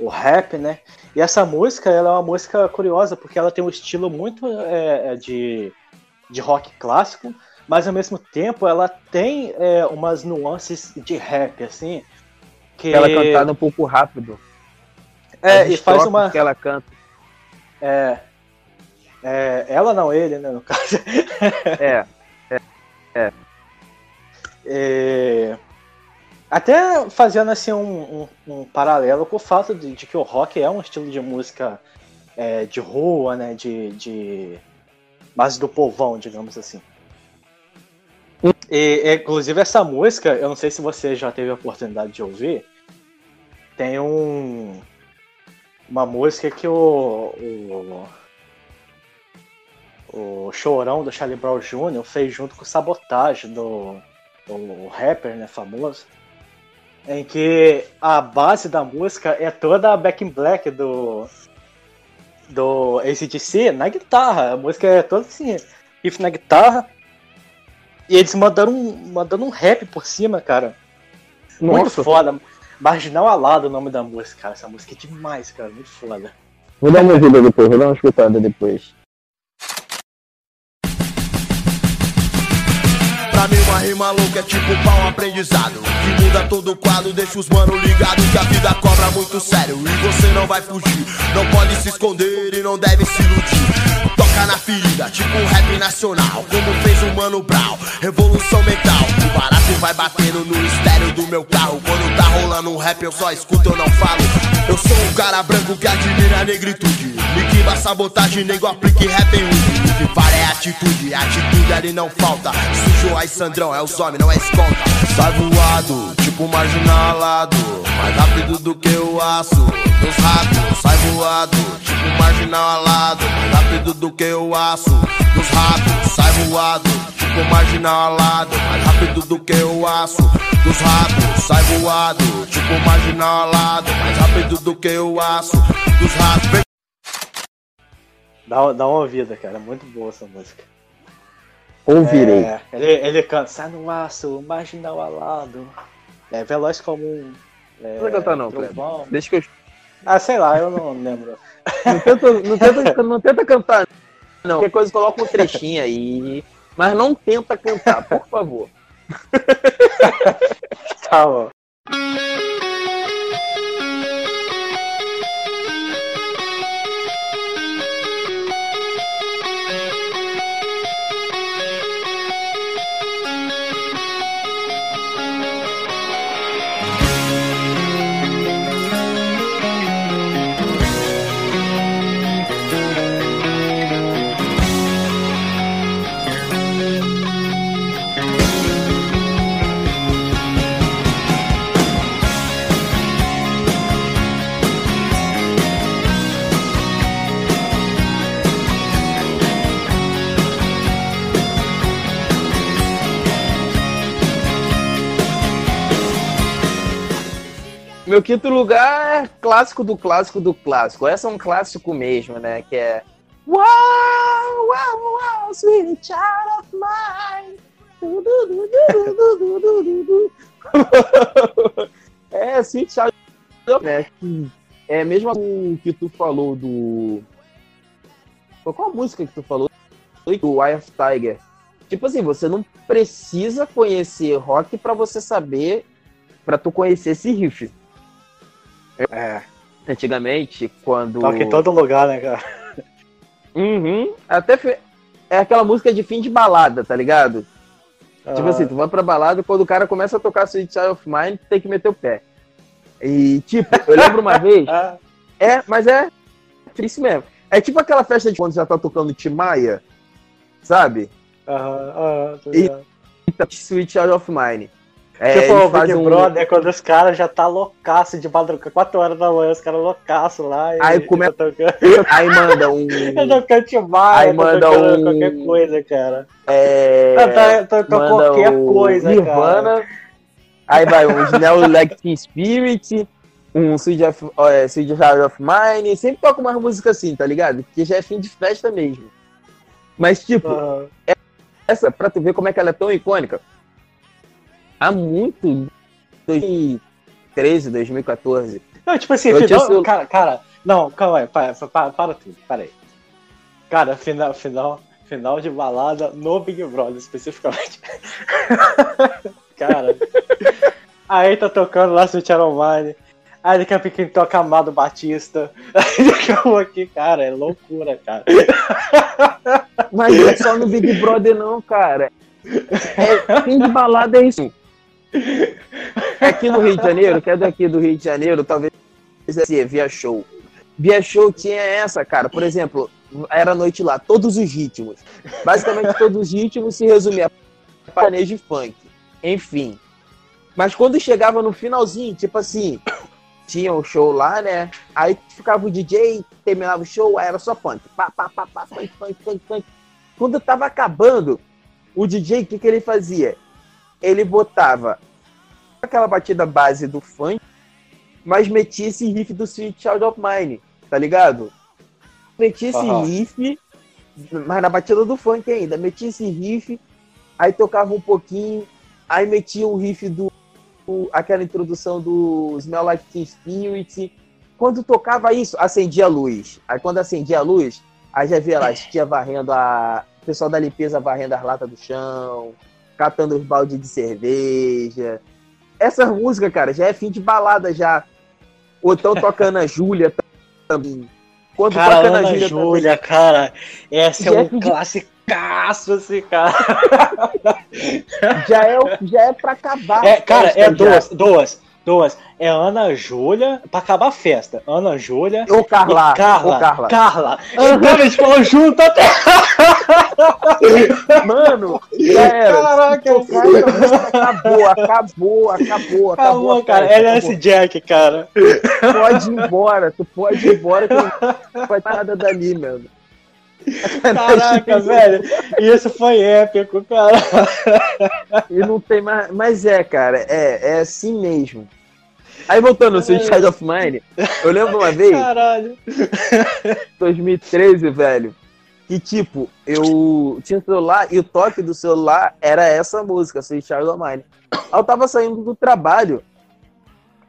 o rap, né? E essa música ela é uma música curiosa porque ela tem um estilo muito é, é, de, de rock clássico, mas ao mesmo tempo ela tem é, umas nuances de rap, assim. Que Ela cantada um pouco rápido. é, As e faz uma. que ela canta. É, é, ela não, ele, né, no caso. É. (laughs) É, até fazendo assim um, um- um paralelo com o fato de, de que o rock é um estilo de música é, de rua, né? De, de base do povão, digamos assim. E, inclusive essa música, eu não sei se você já teve a oportunidade de ouvir, tem um uma música que o, o o Chorão do Charlie Brown Jr. fez junto com o Sabotage do o rapper, né, famoso, em que a base da música é toda a Back in Black do do ACDC na guitarra. A música é toda assim, riff na guitarra. E eles mandaram um, mandando um rap por cima, cara. Muito Nossa. foda. Marginal Alado é o nome da música, cara. Essa música é demais, cara. Muito foda. Vou dar uma ouvida depois, vou dar uma escutada depois. Pra mim uma rima louca é tipo pau um aprendizado Que muda todo o quadro, deixa os mano ligados Que a vida cobra muito sério e você não vai fugir Não pode se esconder e não deve se iludir Toca na ferida, tipo um rap nacional Como fez o Mano Brown, revolução mental O barato vai batendo no estéreo do meu carro. Quando tá rolando um rap eu só escuto, eu não falo Eu sou um cara branco que admira a negritude Liquiba sabotagem, nego aplique rap em hood O que vale é atitude, atitude ali não falta. Sujo aí Sandrão, é os homens, não é escolta. Sai voado, tipo marginalado. Mais rápido do que o aço. Dos ratos Sai voado, tipo marginalado. Mais rápido do que o aço. Dos ratos Sai voado, tipo marginalado Mais rápido do que o aço dos ratos Sai voado, tipo marginalado Mais rápido do que o aço dos ratos Vem Dá, dá uma ouvida, cara. Muito boa essa música. Ouvirei. É, ele, ele canta, sai no aço, marginal alado. É, veloz como um. É, Não cantar não, trovão. Deixa que eu. Ah, sei lá, eu não lembro. Não tenta, não tenta, (laughs) não tenta cantar, não. Qualquer coisa coloca um trechinho aí. Mas não tenta cantar, por favor. (laughs) Tá, meu quinto lugar é clássico do clássico do clássico. Essa é um clássico mesmo, né? Que é. Wow, wow, wow, sweet child of mine. é, sweet child of né? É mesmo o que tu falou do. Qual a música que tu falou? Do Eye of Tiger. Tipo assim, você não precisa conhecer rock para você saber, para tu conhecer esse riff. É, Antigamente, quando. toca em todo lugar, né, cara? Uhum. Até é aquela música de fim de balada, tá ligado? Tipo Ah, assim, tu vai pra balada e quando o cara começa a tocar Sweet Child of Mine, tem que meter o pé. E, tipo, eu lembro uma (laughs) vez. ah, É, mas é isso mesmo. É tipo aquela festa de quando já tá tocando Timaya, sabe? Aham, aham, E- ligado. Sweet Child of Mine. É, tipo, o Big um- Brother é quando os caras já tá loucaço de madrugada, 4 horas da manhã, os caras loucaço lá. Aí come- e tá (laughs) Aí manda um. (laughs) tá tocando Timaya, Aí tá manda um- qualquer coisa, cara. É, (laughs) tá- tá- tá manda qualquer o coisa, Nirvana. Aí vai um Neo Electric Spirit, um Sweet of, é, of Mine. Sempre toca uma música assim, tá ligado? Porque já é fim de festa mesmo. Mas, tipo, Aham. essa, pra tu ver como é que ela é tão icônica, há muito, 2013, 2014, Não, tipo assim, final, seu- cara, cara, não, calma aí, para, para, para tudo, para aí. Cara, final, final, final de balada no Big Brother, especificamente. (laughs) cara, aí tá tocando lá Sweet Iron Mine, aí daqui a pouco toca Amado Batista, (laughs) aí daqui a pouco, cara, é loucura, cara. Mas não é só no Big Brother, não, cara. É, fim de balada é isso. (laughs) Aqui no Rio de Janeiro, que é daqui do Rio de Janeiro, talvez assim, via show. Via show tinha essa, cara. Por exemplo, era noite lá, todos os ritmos. Basicamente, (laughs) todos os ritmos se resumia a panejo e funk. Enfim. Mas quando chegava no finalzinho, tipo assim, tinha o show lá, né? Aí ficava o DJ, terminava o show, aí era só funk. Pá, pá, pá, pá, funk, funk, funk, funk. Quando tava acabando, o DJ, o que, que ele fazia? Ele botava aquela batida base do funk, mas metia esse riff do Sweet Child of Mine, tá ligado? Metia esse Aham. riff, mas na batida do funk ainda, metia esse riff, aí tocava um pouquinho, aí metia um riff do, do- aquela introdução do Smell Like Teen Spirit. Quando tocava isso, acendia a luz. Aí quando acendia a luz, aí já via lá as tia varrendo a. O pessoal da limpeza varrendo as latas do chão, catando os baldes de cerveja. Essa música, cara, já é fim de balada já. Ou então (laughs) tocando a Júlia também. Quando Cara, toca na Ana Júlia Júlia, cara, essa é um de- classicaço, assim, cara. também, (laughs) já é, o- já é pra acabar. É, cara, é duas, duas, duas. É Ana Júlia, pra acabar a festa. Ana Júlia Ô, Carla, e Carla. ô, Carla. Carla. Então eles falam junto até. (laughs) Mano, já era. Caraca, música, acabou, acabou, acabou, acabou. Acabou, a cara. LS. Jack, cara. Pode ir embora, tu pode ir embora que não vai nada dali, mano. Caraca, (laughs) velho. Isso foi épico, cara. E não tem mais. Mas é, cara, é, é assim mesmo. Aí voltando no Sweet Child of Mine, eu lembro uma vez, Caralho. (laughs) 2013, velho, que tipo, eu tinha um celular e o toque do celular era essa música, Sweet Child of Mine. Aí eu tava saindo do trabalho,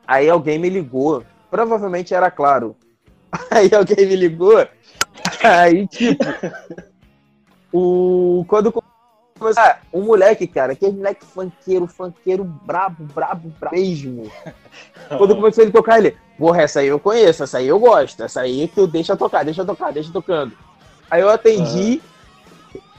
aí alguém me ligou, provavelmente era claro. (laughs) Aí alguém me ligou, aí tipo, o quando começou, ah, um moleque, cara, aquele moleque funkeiro, funkeiro brabo, brabo, brabo mesmo. Quando começou ele a tocar, ele, porra, essa aí eu conheço, essa aí eu gosto, essa aí que eu deixa tocar, deixa tocar, deixa tocando. Aí eu atendi,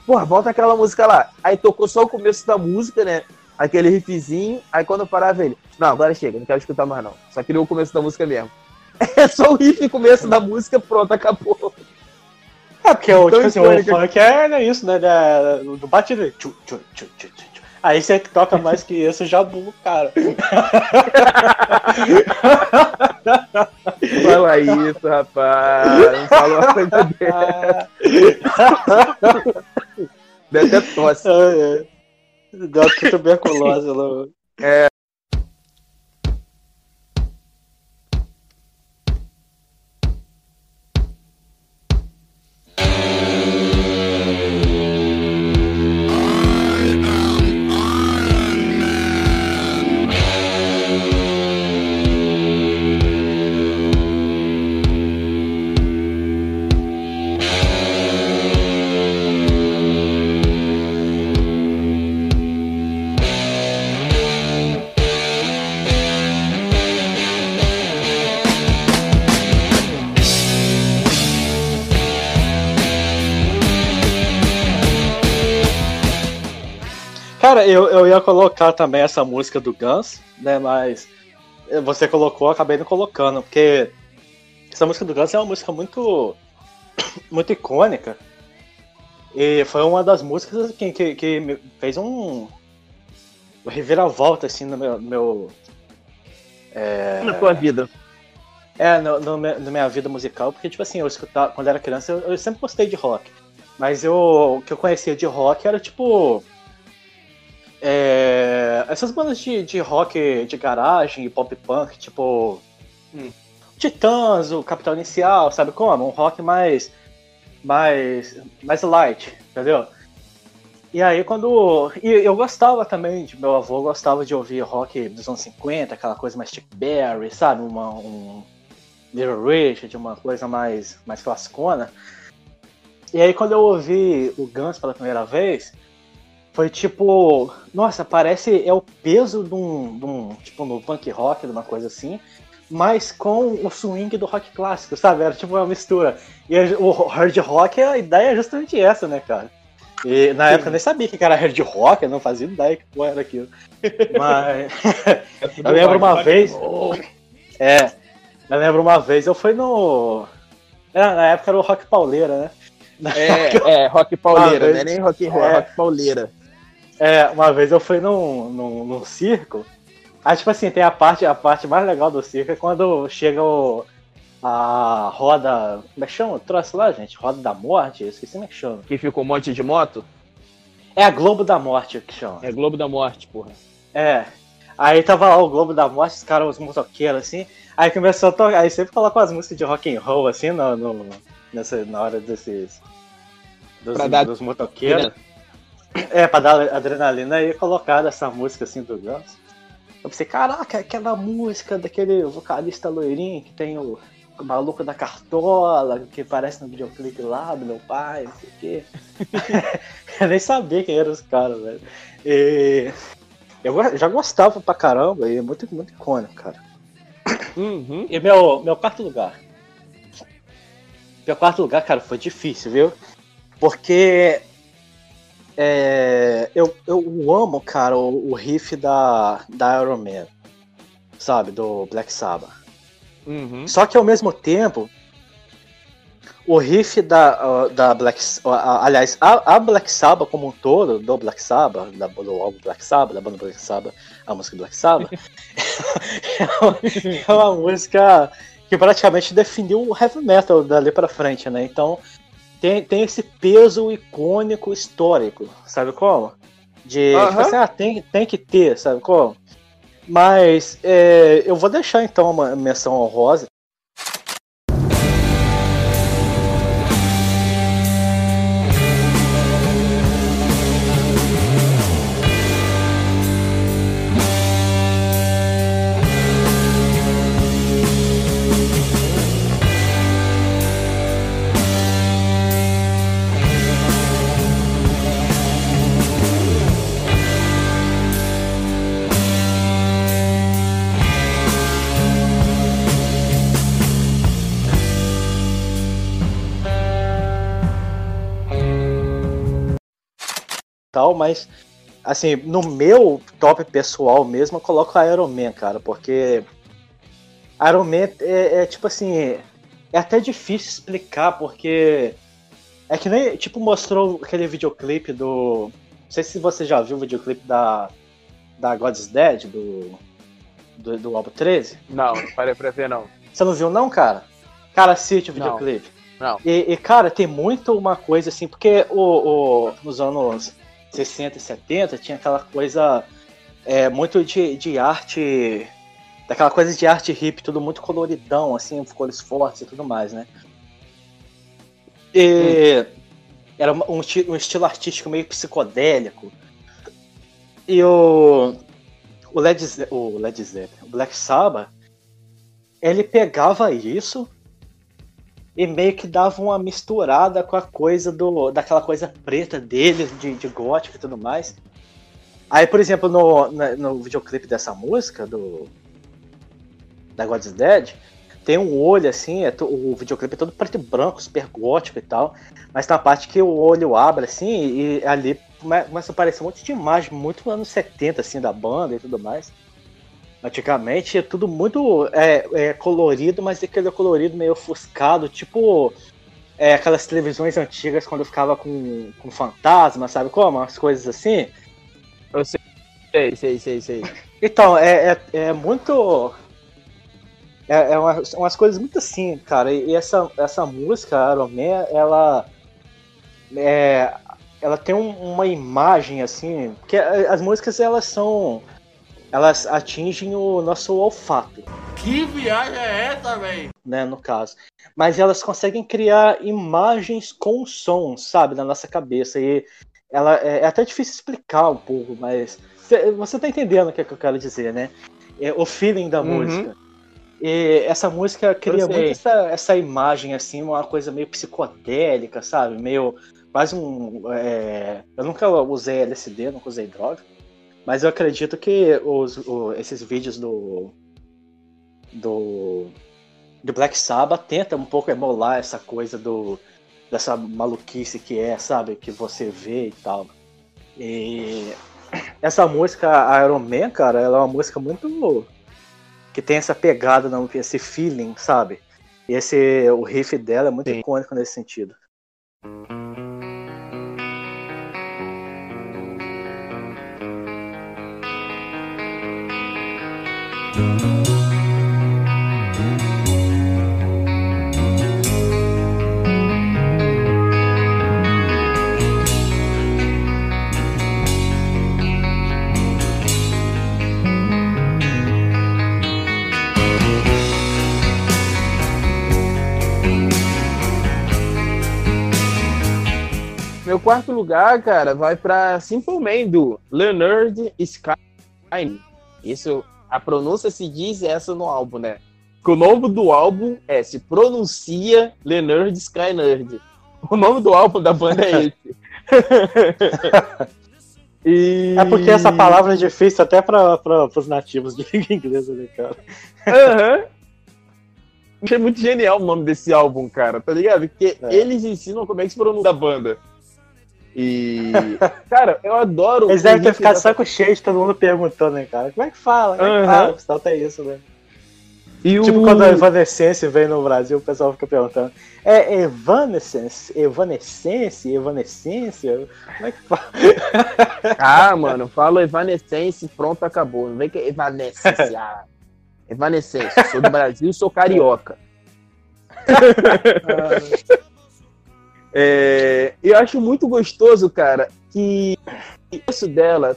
porra, volta aquela música lá. Aí tocou só o começo da música, né? Aquele riffzinho, aí quando eu parava ele, não, agora chega, não quero escutar mais não. Só queria o começo da música mesmo. (laughs) É só o riff e começo da música, pronto, acabou. É, porque o, Então, tipo assim, o icônica. funk é né, isso, né? da- do batido. Tchu, tchu, tchu, tchu, tchu. Aí você toca mais que isso, já buga o cara. (laughs) Fala isso, rapaz. Não fala uma coisa dessa. (laughs) Deve até tosse. é. Até tuberculose lá. Cara, eu, eu ia colocar também essa música do Guns, né? Mas você colocou, acabei não colocando, porque essa música do Guns é uma música muito. (coughs) muito icônica. E foi uma das músicas que, que, que me fez um, um reviravolta assim no meu. no meu- é, Na tua vida. é, no, no na minha vida musical, porque, tipo assim, eu escutava, quando era criança, eu, eu sempre gostei de rock. Mas eu, o que eu conhecia de rock era, tipo... é, essas bandas de, de rock de garagem e pop punk, tipo... Hum. Titãs, o Capital Inicial, sabe como? Um rock mais... mais, mais light, entendeu? E aí quando. E eu gostava também, de, meu avô gostava de ouvir rock dos anos 50, aquela coisa mais Chuck Berry, sabe? Uma, um Little Richard, uma coisa mais, mais classicona. E aí quando eu ouvi o Guns pela primeira vez, foi tipo. Nossa, parece. É o peso de um. De um tipo, no punk rock, de uma coisa assim. Mas com o swing do rock clássico, sabe? Era tipo uma mistura. E o hard rock, a ideia é justamente essa, né, cara? E na época eu nem sabia que era hard rock, eu não fazia ideia que porra era aquilo. Mas. (laughs) eu lembro uma vez. É. Eu lembro uma vez, eu fui no. É, na época era o Rock Pauleira, né? É, é, rock pauleira, Ah, não é nem rock and roll, é é. rock pauleira. É, uma vez eu fui num, num, num circo. Aí, tipo assim, tem a parte, a parte mais legal do circo é quando chega o, a roda. Como é que chama? o Troço lá, gente? Roda da morte? Eu esqueci como é que chama. Que fica um monte de moto. É a Globo da Morte que chama. É Globo da Morte, porra. É. Aí tava lá o Globo da Morte, os caras, os motoqueiros, assim. Aí começou a tocar. Aí sempre colocou as músicas de rock and roll, assim, no, no- nessa, na hora desses. Dos, Pra dar dos motoqueiros. É, pra dar adrenalina e colocaram essa música assim do Guns. Eu pensei, caraca, aquela música daquele vocalista loirinho que tem o, maluco da cartola, que aparece no videoclipe lá do meu pai, não sei o quê. (laughs) eu nem sabia quem eram os caras, velho. E eu já gostava pra caramba, e é muito, muito icônico, cara. Uhum. E meu, meu quarto lugar. Meu quarto lugar, cara, foi difícil, viu? Porque é, eu, eu amo, cara, o, o riff da, da Iron Man, sabe? Do Black Sabbath. Uhum. Só que ao mesmo tempo, o riff da, da Black aliás, a, a Black Sabbath como um todo, do Black Sabbath, da, do álbum Black Sabbath, da banda Black Sabbath, a música Black Sabbath, (laughs) é, uma, é uma música que praticamente definiu o heavy metal dali pra frente, né? Então tem, tem esse peso icônico histórico, sabe como? De, tipo Aham. assim, ah, tem, tem que ter, sabe como? Mas é, eu vou deixar então uma menção honrosa. Mas assim, no meu top pessoal mesmo, eu coloco a Iron Man, cara, porque Iron Man é, é, tipo assim, é até difícil explicar, porque é que nem, tipo, mostrou aquele videoclipe do. Não sei se você já viu o videoclipe da, da God's Dead, do, do, do álbum 13. Não, não parei pra ver, não. Você não viu, não, cara? Cara, assiste o Não. videoclipe. Não. E, e, cara, tem muito uma coisa assim, porque o, o- nos anos 60 e 70 tinha aquela coisa é, muito de, de arte. Daquela coisa de arte hip, tudo muito coloridão, assim, cores fortes e tudo mais, né? E era uma- um, um estilo artístico meio psicodélico. E o. O Led, o Led Zeppelin, o Black Sabbath, ele pegava isso e meio que dava uma misturada com a coisa do daquela coisa preta dele, de, de gótico e tudo mais. Aí, por exemplo, no, no videoclipe dessa música, do da God's Dead, tem um olho assim, é o videoclipe é todo preto e branco, super gótico e tal, mas tem uma parte que o olho abre assim e ali come- começa a aparecer um monte de imagem muito anos 70 assim da banda e tudo mais. Antigamente é tudo muito é, é colorido, mas aquele colorido meio ofuscado, tipo é, aquelas televisões antigas quando ficava com, com fantasma, sabe como? As coisas assim. Eu sei, sei, sei, sei, sei. Então, é, é, é muito. É, é umas, umas coisas muito assim, cara. E essa, essa música, Iron Man, ela. É, ela tem um- uma imagem assim. Porque as músicas elas são. Elas atingem o nosso olfato. Que viagem é essa, velho? né, no caso. Mas elas conseguem criar imagens com som, sabe, na nossa cabeça. E ela é, é até difícil explicar um pouco, mas cê- você tá entendendo o que, é que eu quero dizer, né? É o feeling da Uhum. música. E essa música cria muito essa, essa imagem, assim, uma coisa meio psicodélica, sabe? Meio. Quase um. é, Eu nunca usei LSD, nunca usei droga. Mas eu acredito que os, o- esses vídeos do. Do. Do Black Sabbath tenta um pouco emular essa coisa do. Dessa maluquice que é, sabe? Que você vê e tal. E. Essa música, Iron Man, cara, ela é uma música muito. Que tem essa pegada, não, esse feeling, sabe? E esse, o riff dela é muito Sim. icônico nesse sentido. Meu quarto lugar, cara, vai pra Simple Man do Leonard Skyne. Isso, a pronúncia se diz essa no álbum, né? Que o nome do álbum é, se pronuncia Leonard Skynerd. O nome do álbum da banda é esse. (laughs) E- É porque essa palavra é difícil até para os nativos de (laughs) língua inglesa, né, cara? Aham. Achei muito genial o nome desse álbum, cara, tá ligado? Porque É. eles ensinam como é que se pronuncia a banda. E. (laughs) Cara, eu adoro. Eles o devem ter ficado dessa- saco cheio de todo mundo perguntando, né, cara? Como é que fala? Como é que Aham. fala? O pessoal tem isso, né? E Tipo o... quando a Evanescence vem no Brasil, o pessoal fica perguntando. É Evanescence? Evanescence? Evanescência? Como é que fala? (laughs) Ah, mano, fala Evanescence, pronto, acabou. Não vem que é Evanescence. (laughs) Ah, Evanescence, sou do Brasil, sou carioca. É, eu acho muito gostoso, cara, que isso dela.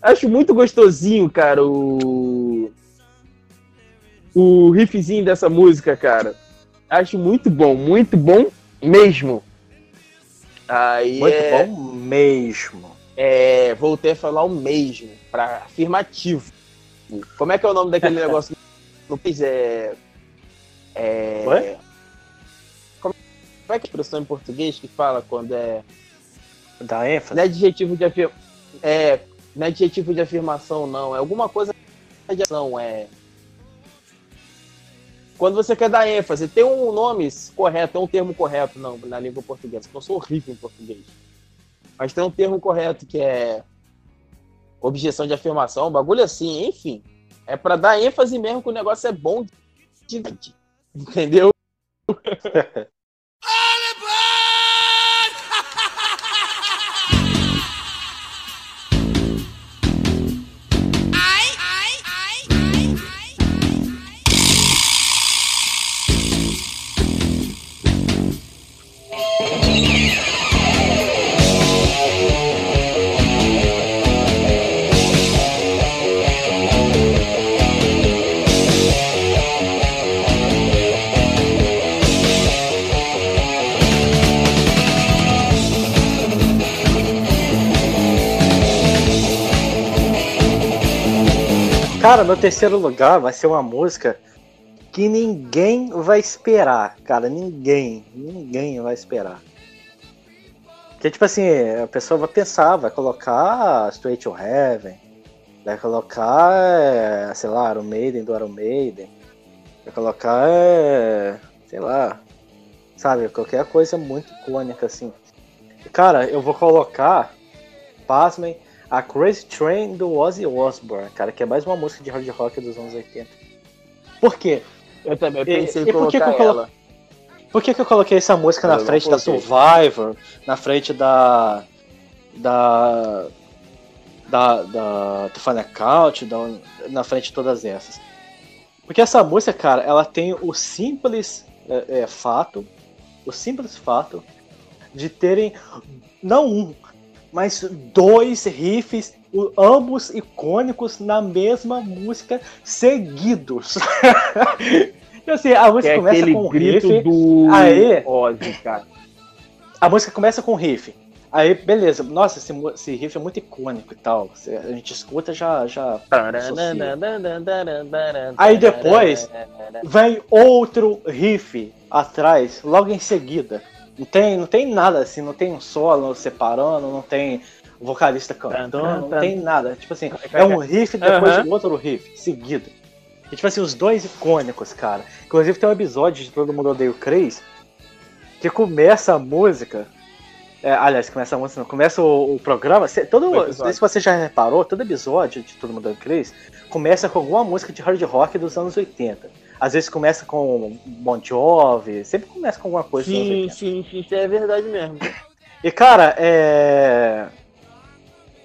Acho muito gostosinho, cara, o. O riffzinho dessa música, cara. Acho muito bom, muito bom mesmo. Aí Muito é- bom mesmo. é, voltei a falar o mesmo, para afirmativo. Como é que é o nome daquele negócio no país? É. É. Ué? Como é que é a expressão em português que fala quando é. Dá ênfase. Não é adjetivo de afirmação. É. Não é adjetivo de afirmação, não. É alguma coisa de ação. É. Quando você quer dar ênfase, tem um nome correto, tem um termo correto não, na língua portuguesa, eu sou horrível em português. Mas tem um termo correto que é objeção de afirmação, bagulho assim, enfim. É pra dar ênfase mesmo que o negócio é bom de. Entendeu? (laughs) Cara, meu terceiro lugar vai ser uma música que ninguém vai esperar, cara. Ninguém, ninguém vai esperar. Porque, tipo assim, a pessoa vai pensar, vai colocar Straight to Heaven, vai colocar, é, sei lá, Iron Maiden do Iron Maiden, vai colocar, é, sei lá, sabe, qualquer coisa muito icônica, assim. Cara, eu vou colocar, pasmem, a Crazy Train do Ozzy Osbourne, cara, que é mais uma música de hard rock dos anos 80. Por quê? Eu também pensei e em por que colocar que eu colo- ela. Por que, que eu coloquei essa música na Eu não frente da. Survivor, na frente da. da. da. da do Final Count, da, na frente de todas essas? Porque essa música, cara, ela tem o simples é, é, fato, o simples fato de terem não um, mas dois riffs, o- ambos icônicos na mesma música seguidos. (laughs) E assim, a música é começa com um grito riff, do Aê. Ozzy, cara. a música começa com um riff. Aí, beleza, nossa, esse, esse riff é muito icônico e tal. A gente escuta já já. Aí depois- Vem outro riff atrás, logo em seguida. Não tem, não tem nada assim, não tem um solo separando, não tem vocalista cantando, não tem nada. Tipo assim, é um riff depois Aham. de outro riff, seguido. E tipo assim, os dois icônicos, cara. Inclusive tem um episódio de Todo Mundo Odeia o Chris que começa a música. é, aliás, começa a música, não, começa o, o programa. cê- todo, O não episódio. sei se você já reparou, todo episódio de Todo Mundo Odeia o Chris começa com alguma música de hard rock dos anos 80. Às vezes começa com Bon Jovi, sempre começa com alguma coisa Sim, 80. sim, sim, isso é verdade mesmo. E cara, é.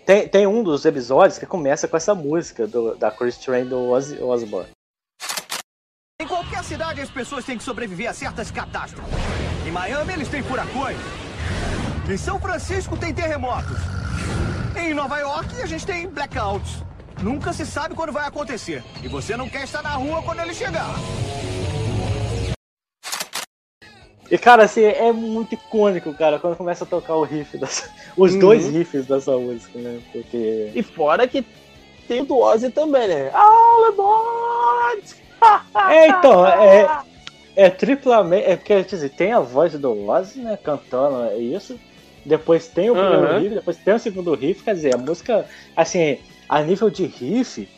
Tem, tem um dos episódios que começa com essa música do, da Chris Train do Ozzy Osbourne. Em qualquer cidade, as pessoas têm que sobreviver a certas catástrofes. Em Miami, eles têm furacões. Em São Francisco, tem terremotos. Em Nova York, a gente tem blackouts. Nunca se sabe quando vai acontecer. E você não quer estar na rua quando ele chegar. E cara, assim, é muito icônico, cara, quando começa a tocar o riff dessa. Os Uhum. dois riffs dessa música, né? Porque. E fora que tem o do Ozzy também, né? All aboard! (laughs) É, então, é. É triplamente. É porque, quer dizer, tem a voz do Ozzy, né? Cantando é isso. Depois tem o primeiro Aham. riff, depois tem o segundo riff. Quer dizer, a música, assim, a nível de riff.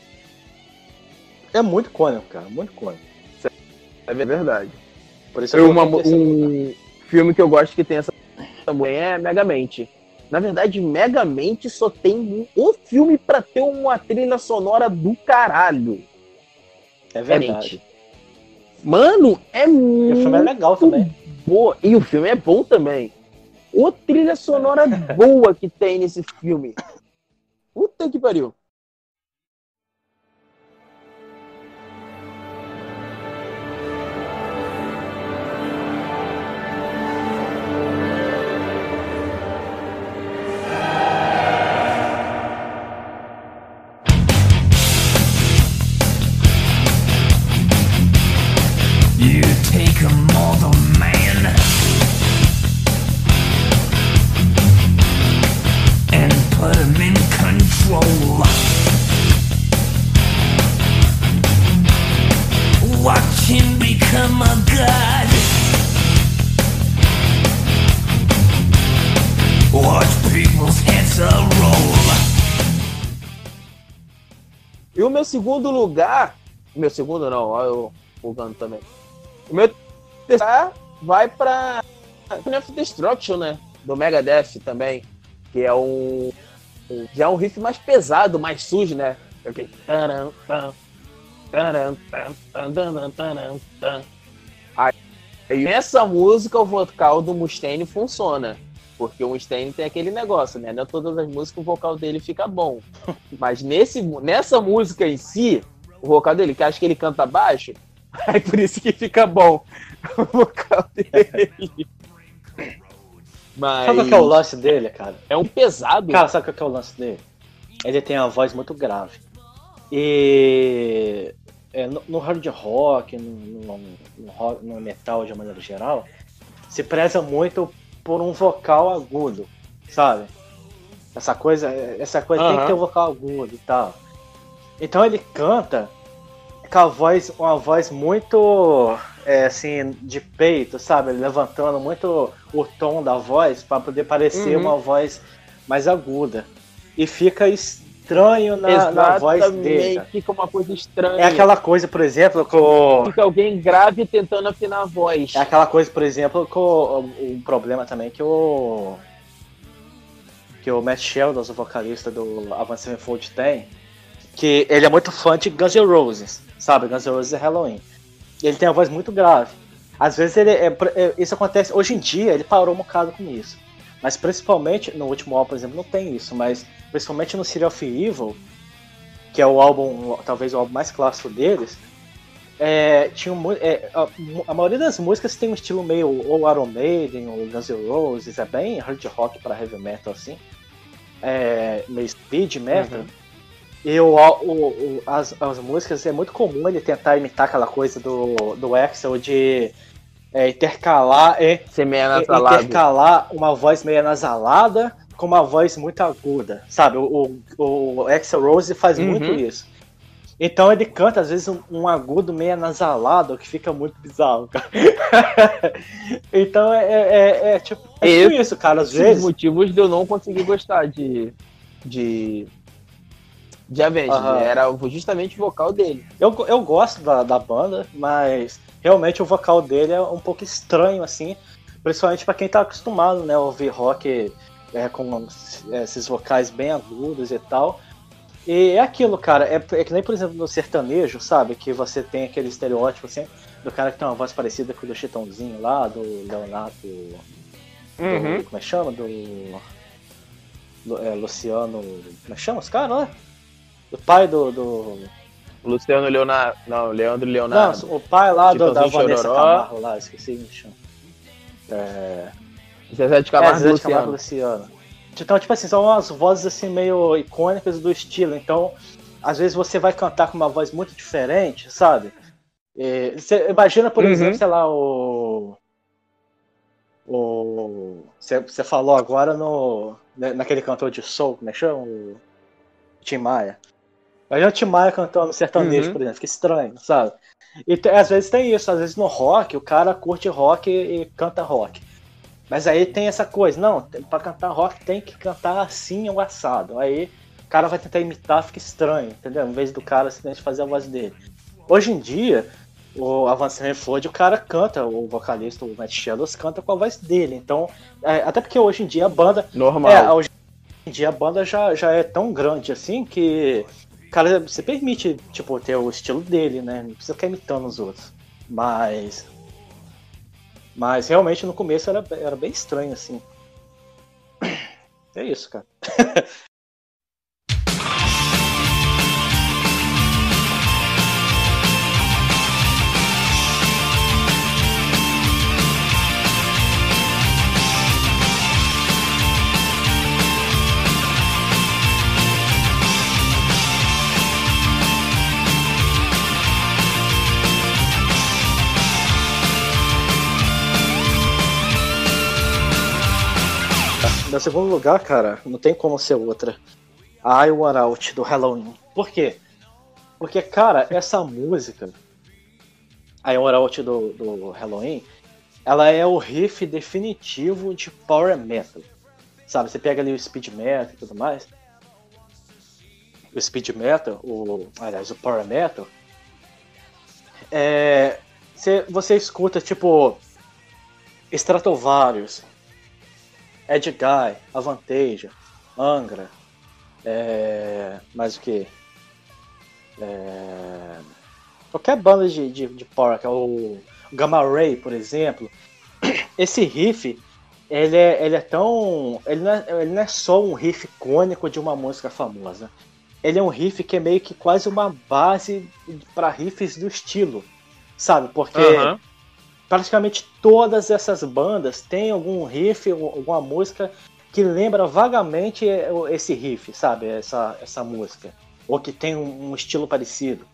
É muito icônico, cara. Muito icônico. É verdade. Por isso Eu, uma- um filme que eu gosto que tem essa também é Megamente. Na verdade, Megamente só tem um filme pra ter uma trilha sonora do caralho. É verdade. Diferente. Mano, é E o muito filme é legal também. boa. E o filme é bom também. Ô trilha sonora (laughs) boa que tem nesse filme. Puta que pariu. Segundo lugar. Meu segundo não, ó, eu bugando também. O meu terceiro vai Symphony of Destruction, né? Do Megadeth também. Que é um. um- Já é um riff mais pesado, mais sujo, né? Tan. Aí, nessa música, o vocal do Mustaine funciona. Porque o Mustaine tem aquele negócio, né? Não é todas as músicas o vocal dele fica bom. (laughs) Mas nesse, nessa música em si, o vocal dele, que acho que ele canta baixo, (laughs) é por isso que fica bom (laughs) o vocal dele. Mas Sabe qual que é o lance dele, cara? é um pesado. Cara, sabe qual que é o lance dele? Ele tem uma voz muito grave. E é, no, no hard rock, no, no- no rock- no metal de maneira geral, se preza muito por um vocal agudo, sabe? Essa coisa, essa coisa tem que ter um vocal agudo e tal. Então ele canta com a voz, uma voz muito é, assim, de peito, sabe? Levantando muito o tom da voz para poder parecer Uhum. uma voz mais aguda. E fica estranho na, na voz dele. Fica uma coisa estranha. É aquela coisa, por exemplo, com. Fica alguém grave tentando afinar a voz. É aquela coisa, por exemplo, com o, o problema também que o. que o Matt Sheldon, o vocalista do Avenged Sevenfold, tem, que ele é muito fã de Guns N' Roses, sabe? Guns N' Roses é Halloween. Ele tem a voz muito grave. Às vezes ele é, é- isso acontece. Hoje em dia ele parou um bocado com isso. Mas principalmente, no último álbum, por exemplo, não tem isso, mas principalmente no Serial of Evil, que é o álbum, talvez o álbum mais clássico deles, é, tinha é, a, a maioria das músicas tem um estilo meio ou Iron Maiden ou Guns N' Roses, é bem hard rock para heavy metal assim, é, meio speed metal. Uhum. E o, o- o- as, as músicas é muito comum ele tentar imitar aquela coisa do, do Axel de é, intercalar, é, é, intercalar uma voz meio anasalada com uma voz muito aguda, sabe? O, o, o Axel Rose faz Uhum. muito isso. Então ele canta, às vezes, um, um agudo meio anasalado, que fica muito bizarro, cara. (laughs) então é, é, é- é tipo, é tipo isso, cara. Às vezes. motivos de eu não conseguir gostar de. de. de Avenged. Aham. Era justamente o vocal dele. Eu, eu gosto da, da banda, mas realmente o vocal dele é um pouco estranho, assim. Principalmente pra quem tá acostumado, né, a ouvir rock é, com esses vocais bem agudos e tal. E é aquilo, cara, é, é que nem, por exemplo, no sertanejo, sabe? Que você tem aquele estereótipo, assim, do cara que tem uma voz parecida com o do Chitãozinho lá, do Leonardo. do- Uhum. como é que chama? Do. Lu- é, Luciano. Como é que chama os caras, né? Do pai do- do Luciano Leonardo. Não, Leandro Leonardo. não, o pai lá do, da Vanessa Chororó. Camargo lá, esqueci como chama. É, Zezé de é Camargo Zé e de Camargo Luciano. Luciano. Então, tipo assim, são umas vozes assim meio icônicas do estilo. Então, às vezes você vai cantar com uma voz muito diferente, sabe? E você imagina, por Uhum. exemplo, sei lá, o. O. Você, você falou agora no. né, naquele cantor de soul, como é que chama? O Tim Maia. O Tim Maia cantando sertanejo, Uhum. por exemplo, fica estranho, sabe? E às vezes tem isso, às vezes no rock, o cara curte rock e, e canta rock. Mas aí tem essa coisa, não, pra cantar rock tem que cantar assim ou assado. Aí o cara vai tentar imitar, fica estranho, entendeu? Em vez do cara simplesmente fazer a voz dele. Hoje em dia, o Avance Reford, o cara canta, o vocalista, o Matt Shadows, canta com a voz dele. Então, é, até porque hoje em dia a banda. Normal. É, hoje em dia a banda já, já é tão grande assim que. Cara, você permite, tipo, ter o estilo dele, né? Não precisa ficar imitando os outros. Mas. Mas realmente no começo era, era bem estranho, assim. É isso, cara. (laughs) Meu segundo lugar, cara, não tem como ser outra. A I Want Out do Halloween. Por quê? Porque, cara, essa (laughs) música, I Want Out do, do Halloween, ela é o riff definitivo de Power Metal. Sabe, você pega ali o Speed Metal e tudo mais. O Speed Metal, o, aliás, o Power Metal, é, você, você escuta, tipo, Stratovarius, Edguy, Avantasia, Angra, é, mais o que? É, qualquer banda de, de, de power, que é o Gamma Ray, por exemplo. (clears throat) Esse riff, ele é, ele é tão. Ele não é, ele não é só um riff icônico de uma música famosa. Ele é um riff que é meio que quase uma base para riffs do estilo, sabe? Porque Aham. Praticamente todas essas bandas têm algum riff, alguma música que lembra vagamente esse riff, sabe? Essa, essa música. Ou que tem um, um estilo parecido.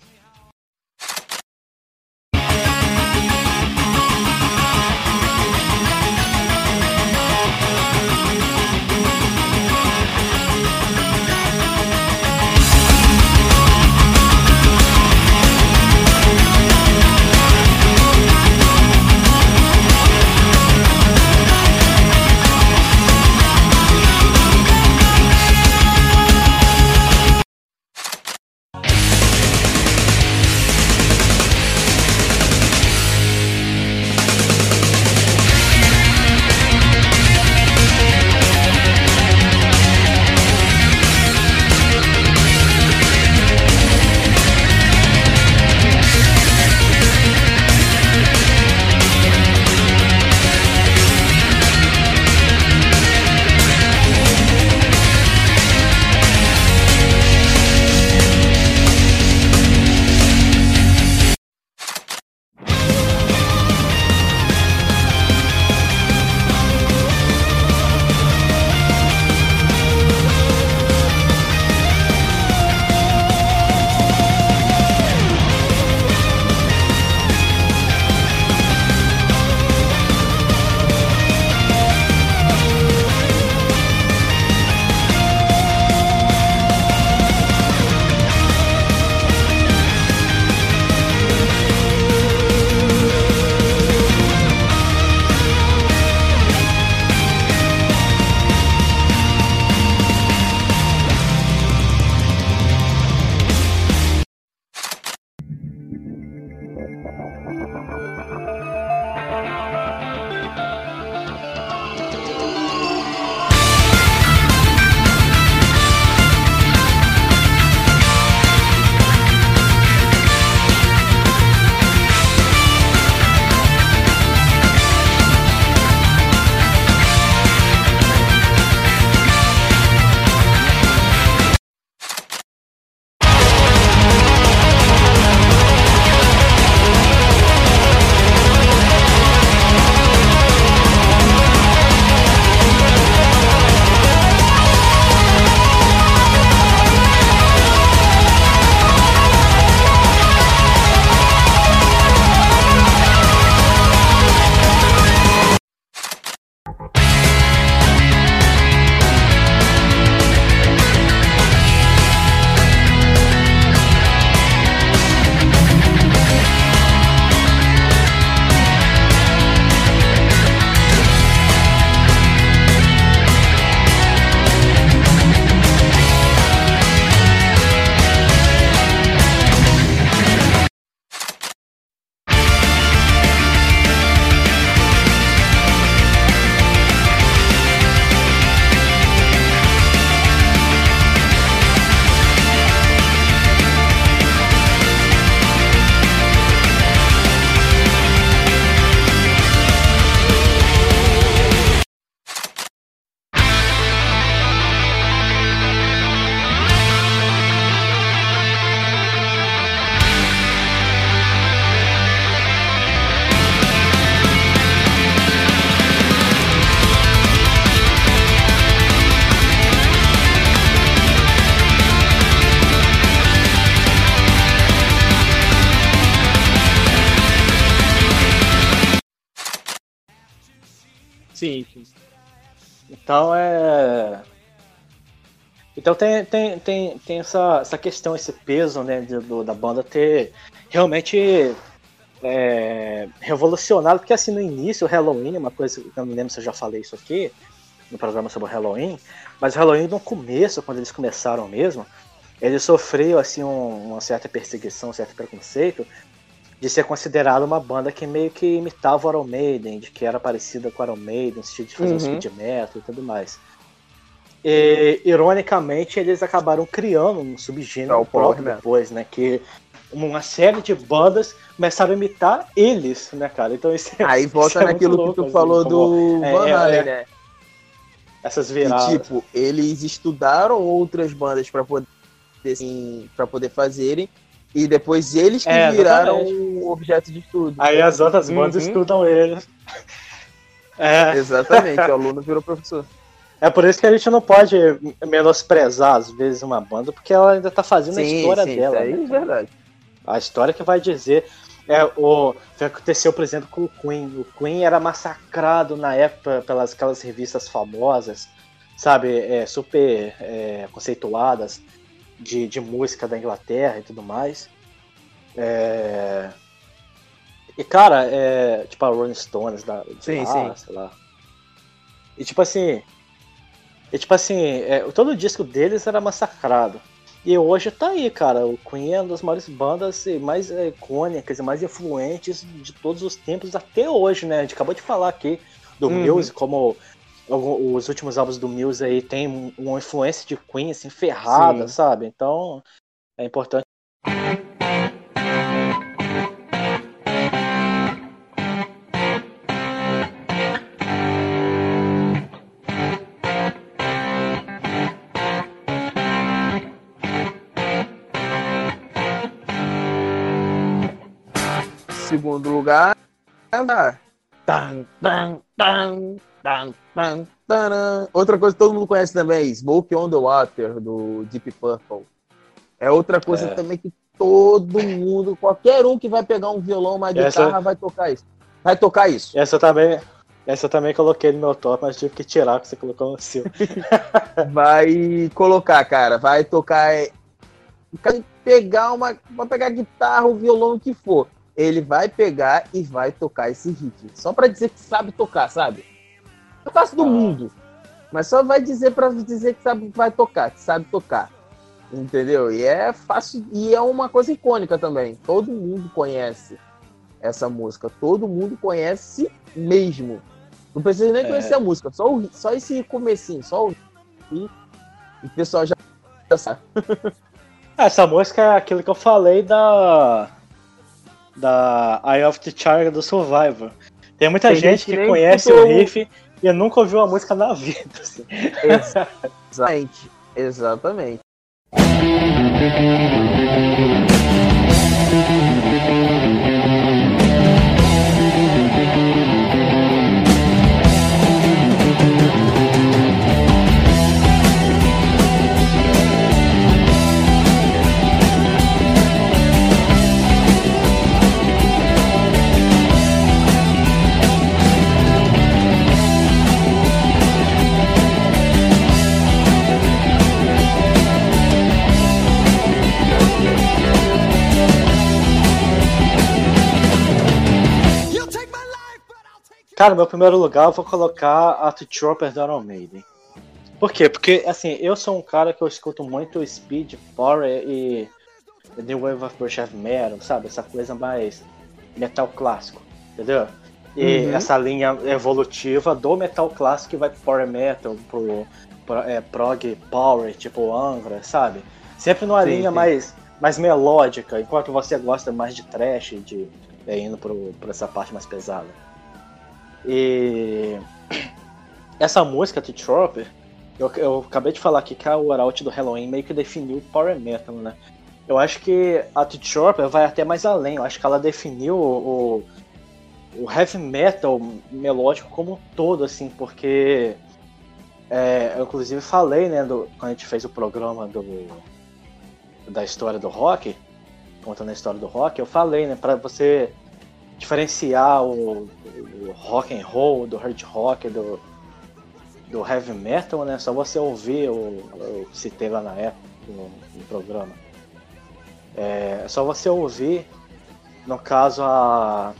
Então é. Então tem, tem, tem, tem essa, essa questão, esse peso né, de- do- da banda ter realmente é, revolucionado, porque assim no início o Halloween, uma coisa que eu não lembro se eu já falei isso aqui no programa sobre o Halloween, mas o Halloween no começo, quando eles começaram mesmo, ele sofreu assim um- uma certa perseguição, um certo preconceito de ser considerado uma banda que meio que imitava o Iron Maiden, de que era parecida com o Iron Maiden, no sentido de fazer um Uhum. speed metal e tudo mais. E, ironicamente, eles acabaram criando um É subgênero power próprio metal. depois, né? Que uma série de bandas começaram a imitar eles, né, cara? Então isso é- Aí volta (laughs) isso é muito naquilo louco, que tu assim, falou do é, Van é, Halen, é. né? essas viradas. tipo, eles estudaram outras bandas pra poder, assim, pra poder fazerem. E depois eles que É, viraram o objeto de estudo. Aí as outras bandas Uhum. estudam eles. (laughs) É, Exatamente, o (laughs) aluno virou professor. é por isso que a gente não pode menosprezar, às vezes, uma banda, porque ela ainda tá fazendo a história dela. Isso aí né? é verdade. A história que vai dizer. É, o que aconteceu, por exemplo, com o Queen. O Queen era massacrado na época pelas aquelas revistas famosas, sabe, é, super é, conceituadas de, de música da Inglaterra e tudo mais. É, E cara, é, tipo a Rolling Stones da, Sim, lá, sim. sei lá. E tipo assim, e tipo assim, é, todo o disco deles era massacrado. E hoje tá aí, cara. O Queen é uma das maiores bandas mais é, icônicas e mais influentes de todos os tempos até hoje, né? A gente acabou de falar aqui do Uhum. Muse, como os últimos álbuns do Muse aí tem um- uma influência de Queen, assim, ferrada, Sim. sabe? Então, é importante. Segundo lugar. ah, tan, tan, tan, tan. Outra coisa que todo mundo conhece também, Smoke on the Water, do Deep Purple. É outra coisa É. também que todo mundo, qualquer um que vai pegar um violão, uma Essa- guitarra, vai tocar isso. Vai tocar isso. Essa eu também. Essa também coloquei no meu top, mas tive que tirar, porque você colocou no seu. (laughs) Vai colocar, cara. Vai tocar. é, o cara pegar uma. Vai pegar guitarra, o violão, o que for. Ele vai pegar e vai tocar esse hit. Só pra dizer que sabe tocar, sabe? É fácil do Ah. mundo. Mas só vai dizer pra dizer que sabe, vai tocar, que sabe tocar. Entendeu? E é fácil. E é uma coisa icônica também. Todo mundo conhece essa música. Todo mundo conhece mesmo. Não precisa nem É. conhecer a música. Só, o- só esse comecinho. Só o e o pessoal já, já sabe. (laughs) Essa música é aquilo que eu falei da. Da Eye of the Tiger do Survivor. Tem muita Tem gente gente que conhece o riff e nunca ouviu a música na vida. assim. (laughs) Exatamente. Exatamente. Cara, meu primeiro lugar eu vou colocar a The Trooper do Iron Maiden. Por quê? Porque, assim, eu sou um cara que eu escuto muito Speed, Power e New Wave of British Heavy Metal, sabe? Essa coisa mais metal clássico, entendeu? E Uhum. essa linha evolutiva do metal clássico que vai pro Power Metal, pro, pro é, prog Power, tipo Angra, sabe? Sempre numa Sim, linha sim. mais, mais melódica, enquanto você gosta mais de trash, de é, indo pro, pra essa parte mais pesada. E essa música, The Trooper, eu, eu acabei de falar aqui que a Waraut do Halloween meio que definiu o Power Metal, né? Eu acho que a The Trooper vai até mais além. Eu acho que ela definiu o, o heavy metal melódico como um todo, assim, porque é, eu inclusive falei, né, do, quando a gente fez o programa do, da história do rock, contando a história do rock, eu falei, né, para você diferenciar o, o rock and roll do hard rock do, do heavy metal, né? Só você ouvir o, que citei lá na época no, no programa. É, é só você ouvir, no caso a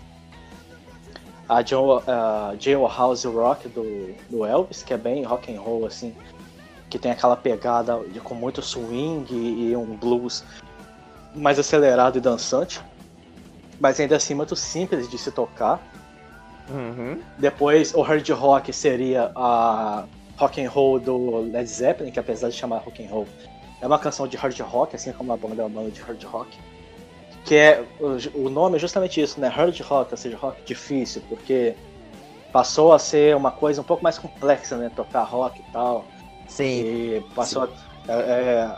a, Joe, a Jailhouse Rock do, do Elvis, que é bem rock and roll assim, que tem aquela pegada de, com muito swing e, e um blues mais acelerado e dançante, mas ainda assim muito simples de se tocar. Uhum. Depois o hard rock seria a rock and roll do Led Zeppelin, que apesar de chamar rock and roll, é uma canção de hard rock, assim como a banda é uma banda de hard rock. Que é o, nome é justamente isso, né? Hard rock, ou seja, rock difícil, porque passou a ser uma coisa um pouco mais complexa, né? Tocar rock e tal. Sim. E passou, A, é, é,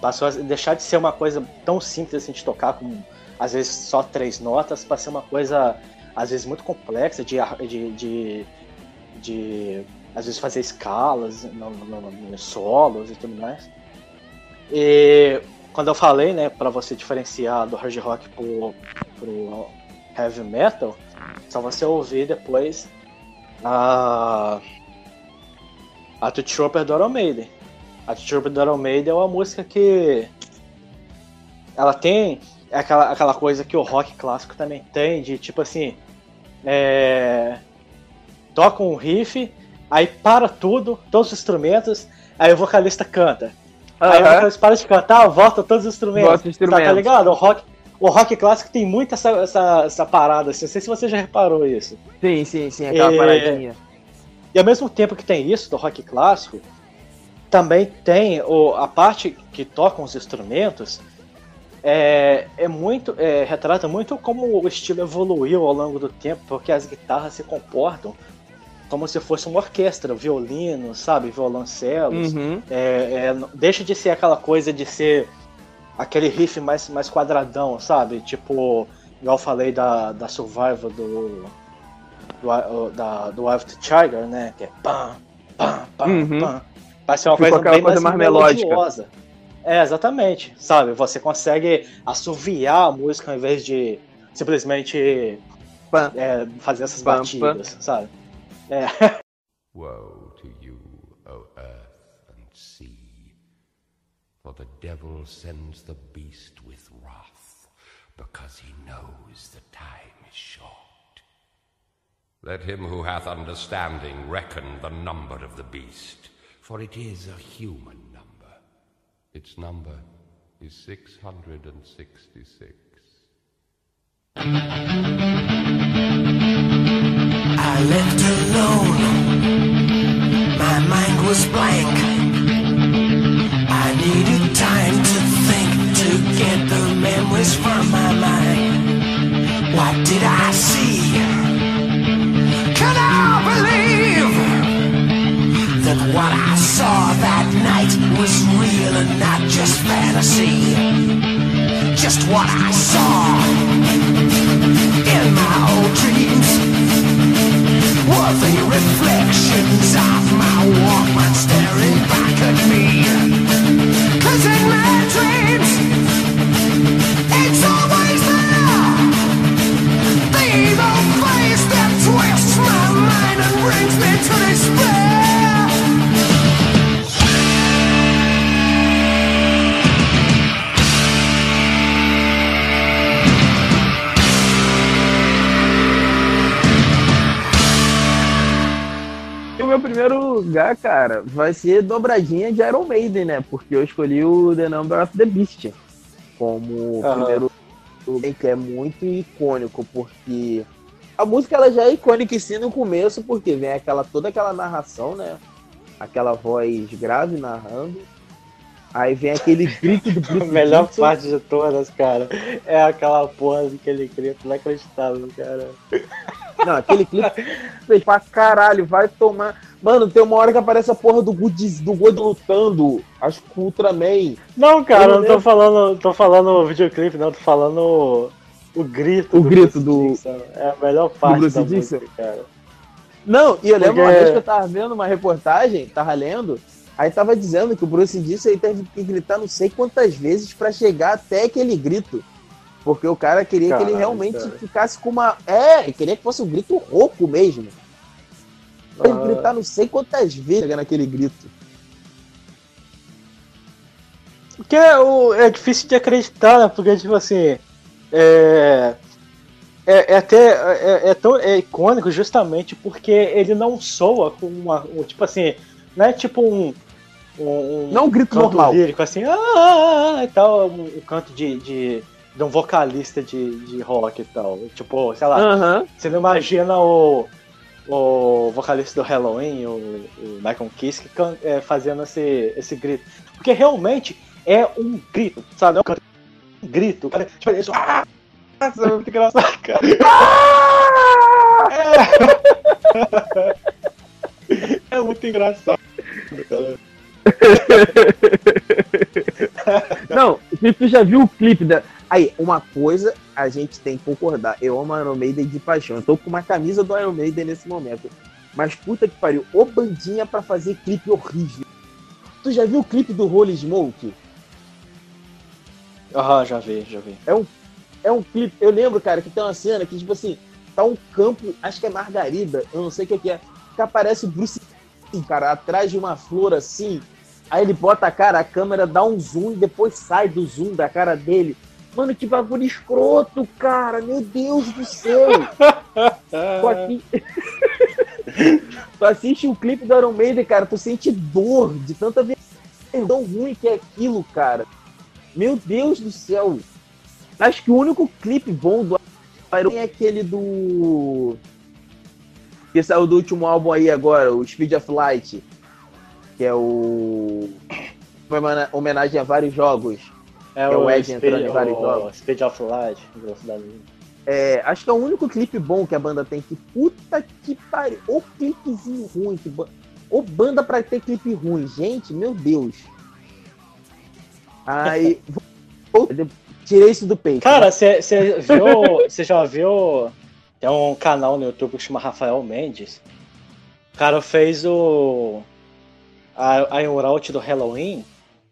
passou a deixar de ser uma coisa tão simples assim de tocar, com às vezes só três notas, para ser uma coisa às vezes muito complexa de, de, de, de às vezes fazer escalas no, no, no, solos e tudo mais. E quando eu falei, né, para você diferenciar do hard rock pro, pro heavy metal, só você ouvir depois a a To Trooper do Iron Maiden. A To Trooper do Iron Maiden é uma música que ela tem aquela, aquela coisa que o rock clássico também tem, de tipo assim, é... toca um riff, aí para tudo, todos os instrumentos, aí o vocalista canta. Aí o vocalista para de cantar, volta todos os instrumentos. Volta os instrumentos. Tá, tá ligado? O rock, o rock clássico tem muito essa, essa, essa parada, assim. não sei se você já reparou isso. Sim, sim, sim, aquela É, paradinha. E ao mesmo tempo que tem isso do rock clássico, também tem o, a parte que tocam os instrumentos é, é muito é, retrata muito como o estilo evoluiu ao longo do tempo, porque as guitarras se comportam como se fosse uma orquestra, violino, sabe, violoncelos. Uhum. É, é, deixa de ser aquela coisa de ser aquele riff mais, mais quadradão, sabe? Tipo, igual eu falei da, da Survival do. do, da, do Wild Tiger, né? Que é pam, pam, pam, Uhum. pam. Vai ser uma Ficou coisa bem coisa mais, mais melódica. melodiosa. É, exatamente. Sabe? Você consegue assoviar a música ao invés de simplesmente Pam. é, fazer essas Pam, batidas, sabe? É. Woe to you, O earth and sea, for the devil sends the beast with wrath, because he knows the time is short. Let him who hath understanding reckon the number of the beast, for it is a human. Its number is 666. I left alone. My mind was blank. I needed time to think to get the memories from my mind. What did I see? Can I believe that what I saw that night was real and not just fantasy? Just what I saw in my old dreams were the reflections of my Walkman staring back at me. Lugar, cara, vai ser dobradinha de Iron Maiden, né? Porque eu escolhi o The Number of the Beast como Aham. primeiro que é muito icônico, porque a música ela já é icônica em si no começo, porque vem aquela toda aquela narração, né? Aquela voz grave narrando. Aí vem aquele (laughs) grito do A Bruce melhor Dickinson. parte de todas, cara, é aquela porra daquele grito inacreditável, cara. Não, aquele clipe fez pra caralho, vai tomar. Mano, tem uma hora que aparece a porra do God, do lutando. Acho que o Ultraman. Não, cara, Eu não tô falando, tô falando o videoclipe, não, tô falando o, grito. O do grito Bruce do- Dickinson. É a melhor parte Bruce da música, cara. Não, e eu lembro uma vez que eu tava vendo uma reportagem, tava lendo, aí tava dizendo que o Bruce disse aí teve que gritar não sei quantas vezes pra chegar até aquele grito. Porque o cara queria que ele Caralho, realmente cara. ficasse com uma. É, ele queria que fosse um grito rouco mesmo. Ele Ah. gritar não sei quantas vezes chega naquele grito. Porque é, o- é difícil de acreditar, né? Porque, tipo assim. É, é, é até. É, é tão é icônico justamente porque ele não soa com uma. um- tipo assim. Não é tipo um. um Não um grito canto normal. lírico assim. Ah, ah, ah", e tal. Um, um canto de, de, de um vocalista de, de rock e tal. Tipo, sei lá. Aham. Você não imagina o, o vocalista do Halloween, o, o Michael Kiske, é, fazendo esse, esse grito. Porque realmente é um grito, sabe? É um, grito. Cara, tipo, só, ah! Isso é muito engraçado, cara. É, (laughs) é muito engraçado. cara. (laughs) Não, se tu já viu o clipe da. Aí, uma coisa a gente tem que concordar. Eu amo Iron Maiden de paixão. Eu tô com uma camisa do Iron Maiden nesse momento. Mas puta que pariu, ô bandinha pra fazer clipe horrível. Tu já viu o clipe do Holy Smoke? Aham, já vi, já vi. É um clipe. Eu lembro, cara, que tem uma cena que, tipo assim, tá um campo, acho que é Margarida, eu não sei o que, é, que aparece o Bruce, cara, atrás de uma flor assim. Aí ele bota a cara, a câmera dá um zoom e depois sai do zoom da cara dele. Mano, que bagulho escroto, cara. Meu Deus do céu. (laughs) Tu, assi- tu assiste o clipe do Iron Maiden, cara, tu sente dor de tanta tão ruim que é aquilo, cara. Meu Deus do céu. Acho que o único clipe bom do Iron Maiden é aquele do. Que saiu do último álbum aí agora, o Speed of Light. Que é o. Uma homena- homenagem a vários jogos. É, É o Ed entrando em vários o jogos. Speed of Light, velocidade. É, acho que é o único clipe bom que a banda tem. Que puta que pariu. Ô clipezinho ruim. Que ba... Ô banda pra ter clipe ruim. Gente, meu Deus. Aí. (laughs) Tirei isso do peito. Cara, você viu. (laughs) Você já viu. Tem um canal no YouTube que chama Rafael Mendes. O cara fez o. A, a Route do Halloween.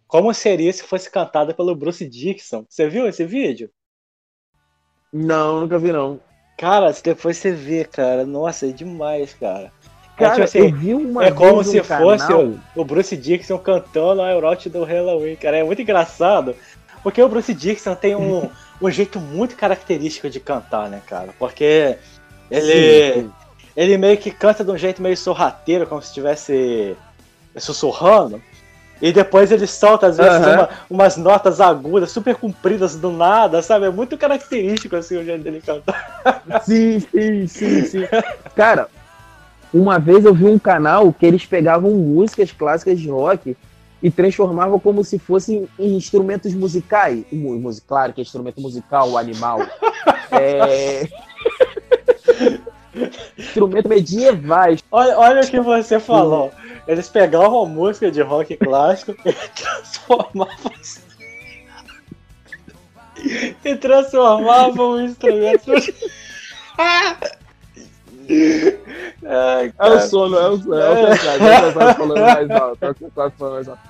Como seria se fosse cantada pelo Bruce Dixon? Você viu esse vídeo? Não, nunca vi, não. Cara, depois você vê, cara. Nossa, é demais, cara. É, Cara, tipo assim, eu vi uma é como se um fosse canal- o, o Bruce Dixon cantando a Route do Halloween, cara. É muito engraçado. Porque o Bruce Dixon tem um, (laughs) um jeito muito característico de cantar, né, cara? Porque ele, Sim, sim. ele meio que canta de um jeito meio sorrateiro, como se estivesse sussurrando. E depois ele solta, às vezes, Aham. uma- umas notas agudas, super compridas do nada, sabe? É muito característico, assim, o jeito dele cantar. (laughs) Sim, sim, sim, sim. Cara, uma vez eu vi um canal que eles pegavam músicas clássicas de rock e transformavam como se fossem em instrumentos musicais. Mu- mus- Claro que é instrumento musical, animal. (laughs) É... instrumento medievais. Olha, olha o que você falou. Eles pegavam a música de rock clássico e transformavam e transformavam instrumentos. Ai, É o sono, é o sono. É o é cansaço falando mais alto. É falando mais alto.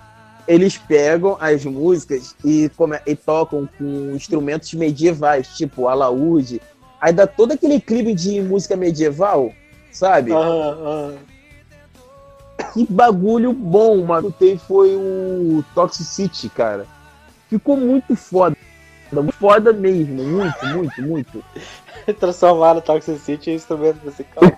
Eles pegam as músicas e, come- e tocam com instrumentos medievais, tipo alaúde. Aí dá todo aquele clipe de música medieval, sabe? Ah, ah. Que bagulho bom, mano. Tem foi o Toxicity, cara. Ficou muito foda. Foda mesmo. Muito, muito, muito. (laughs) Transformaram o Toxic City em instrumento musical. (laughs)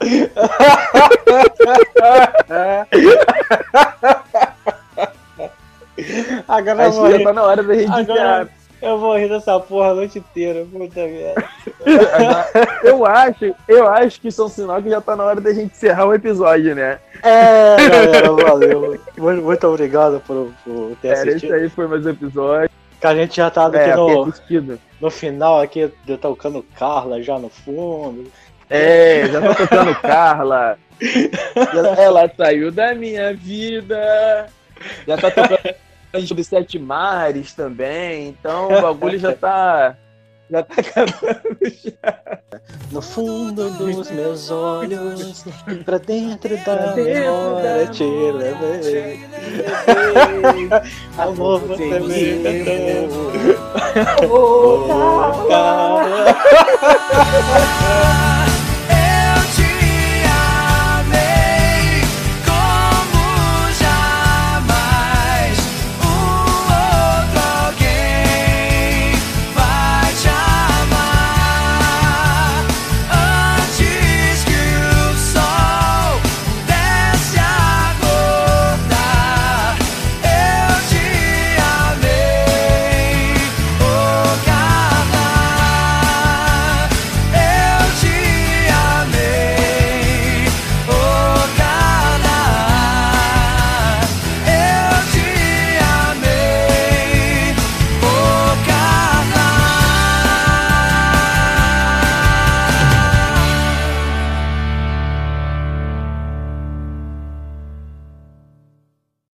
(laughs) Agora Acho que já tá na hora da gente agora eu vou rir dessa porra a noite inteira. Puta merda. (laughs) Eu acho, eu acho que isso é um sinal que já tá na hora da gente encerrar o episódio, né? É, galera, valeu. Muito, muito obrigado por, por ter esse assistido. aí foi mais um episódio. Que a gente já tá aqui É, no, no final, aqui, de tocando Carla já no fundo. É, já tá tocando (laughs) Carla. (laughs) Ela saiu da minha vida. Já tá tocando sobre Sete Mares também. Então o bagulho já tá. Já tá acabando (laughs) já. No fundo dos meus olhos, pra dentro da dentro memória, da te levei. Amor, você me levou. (laughs)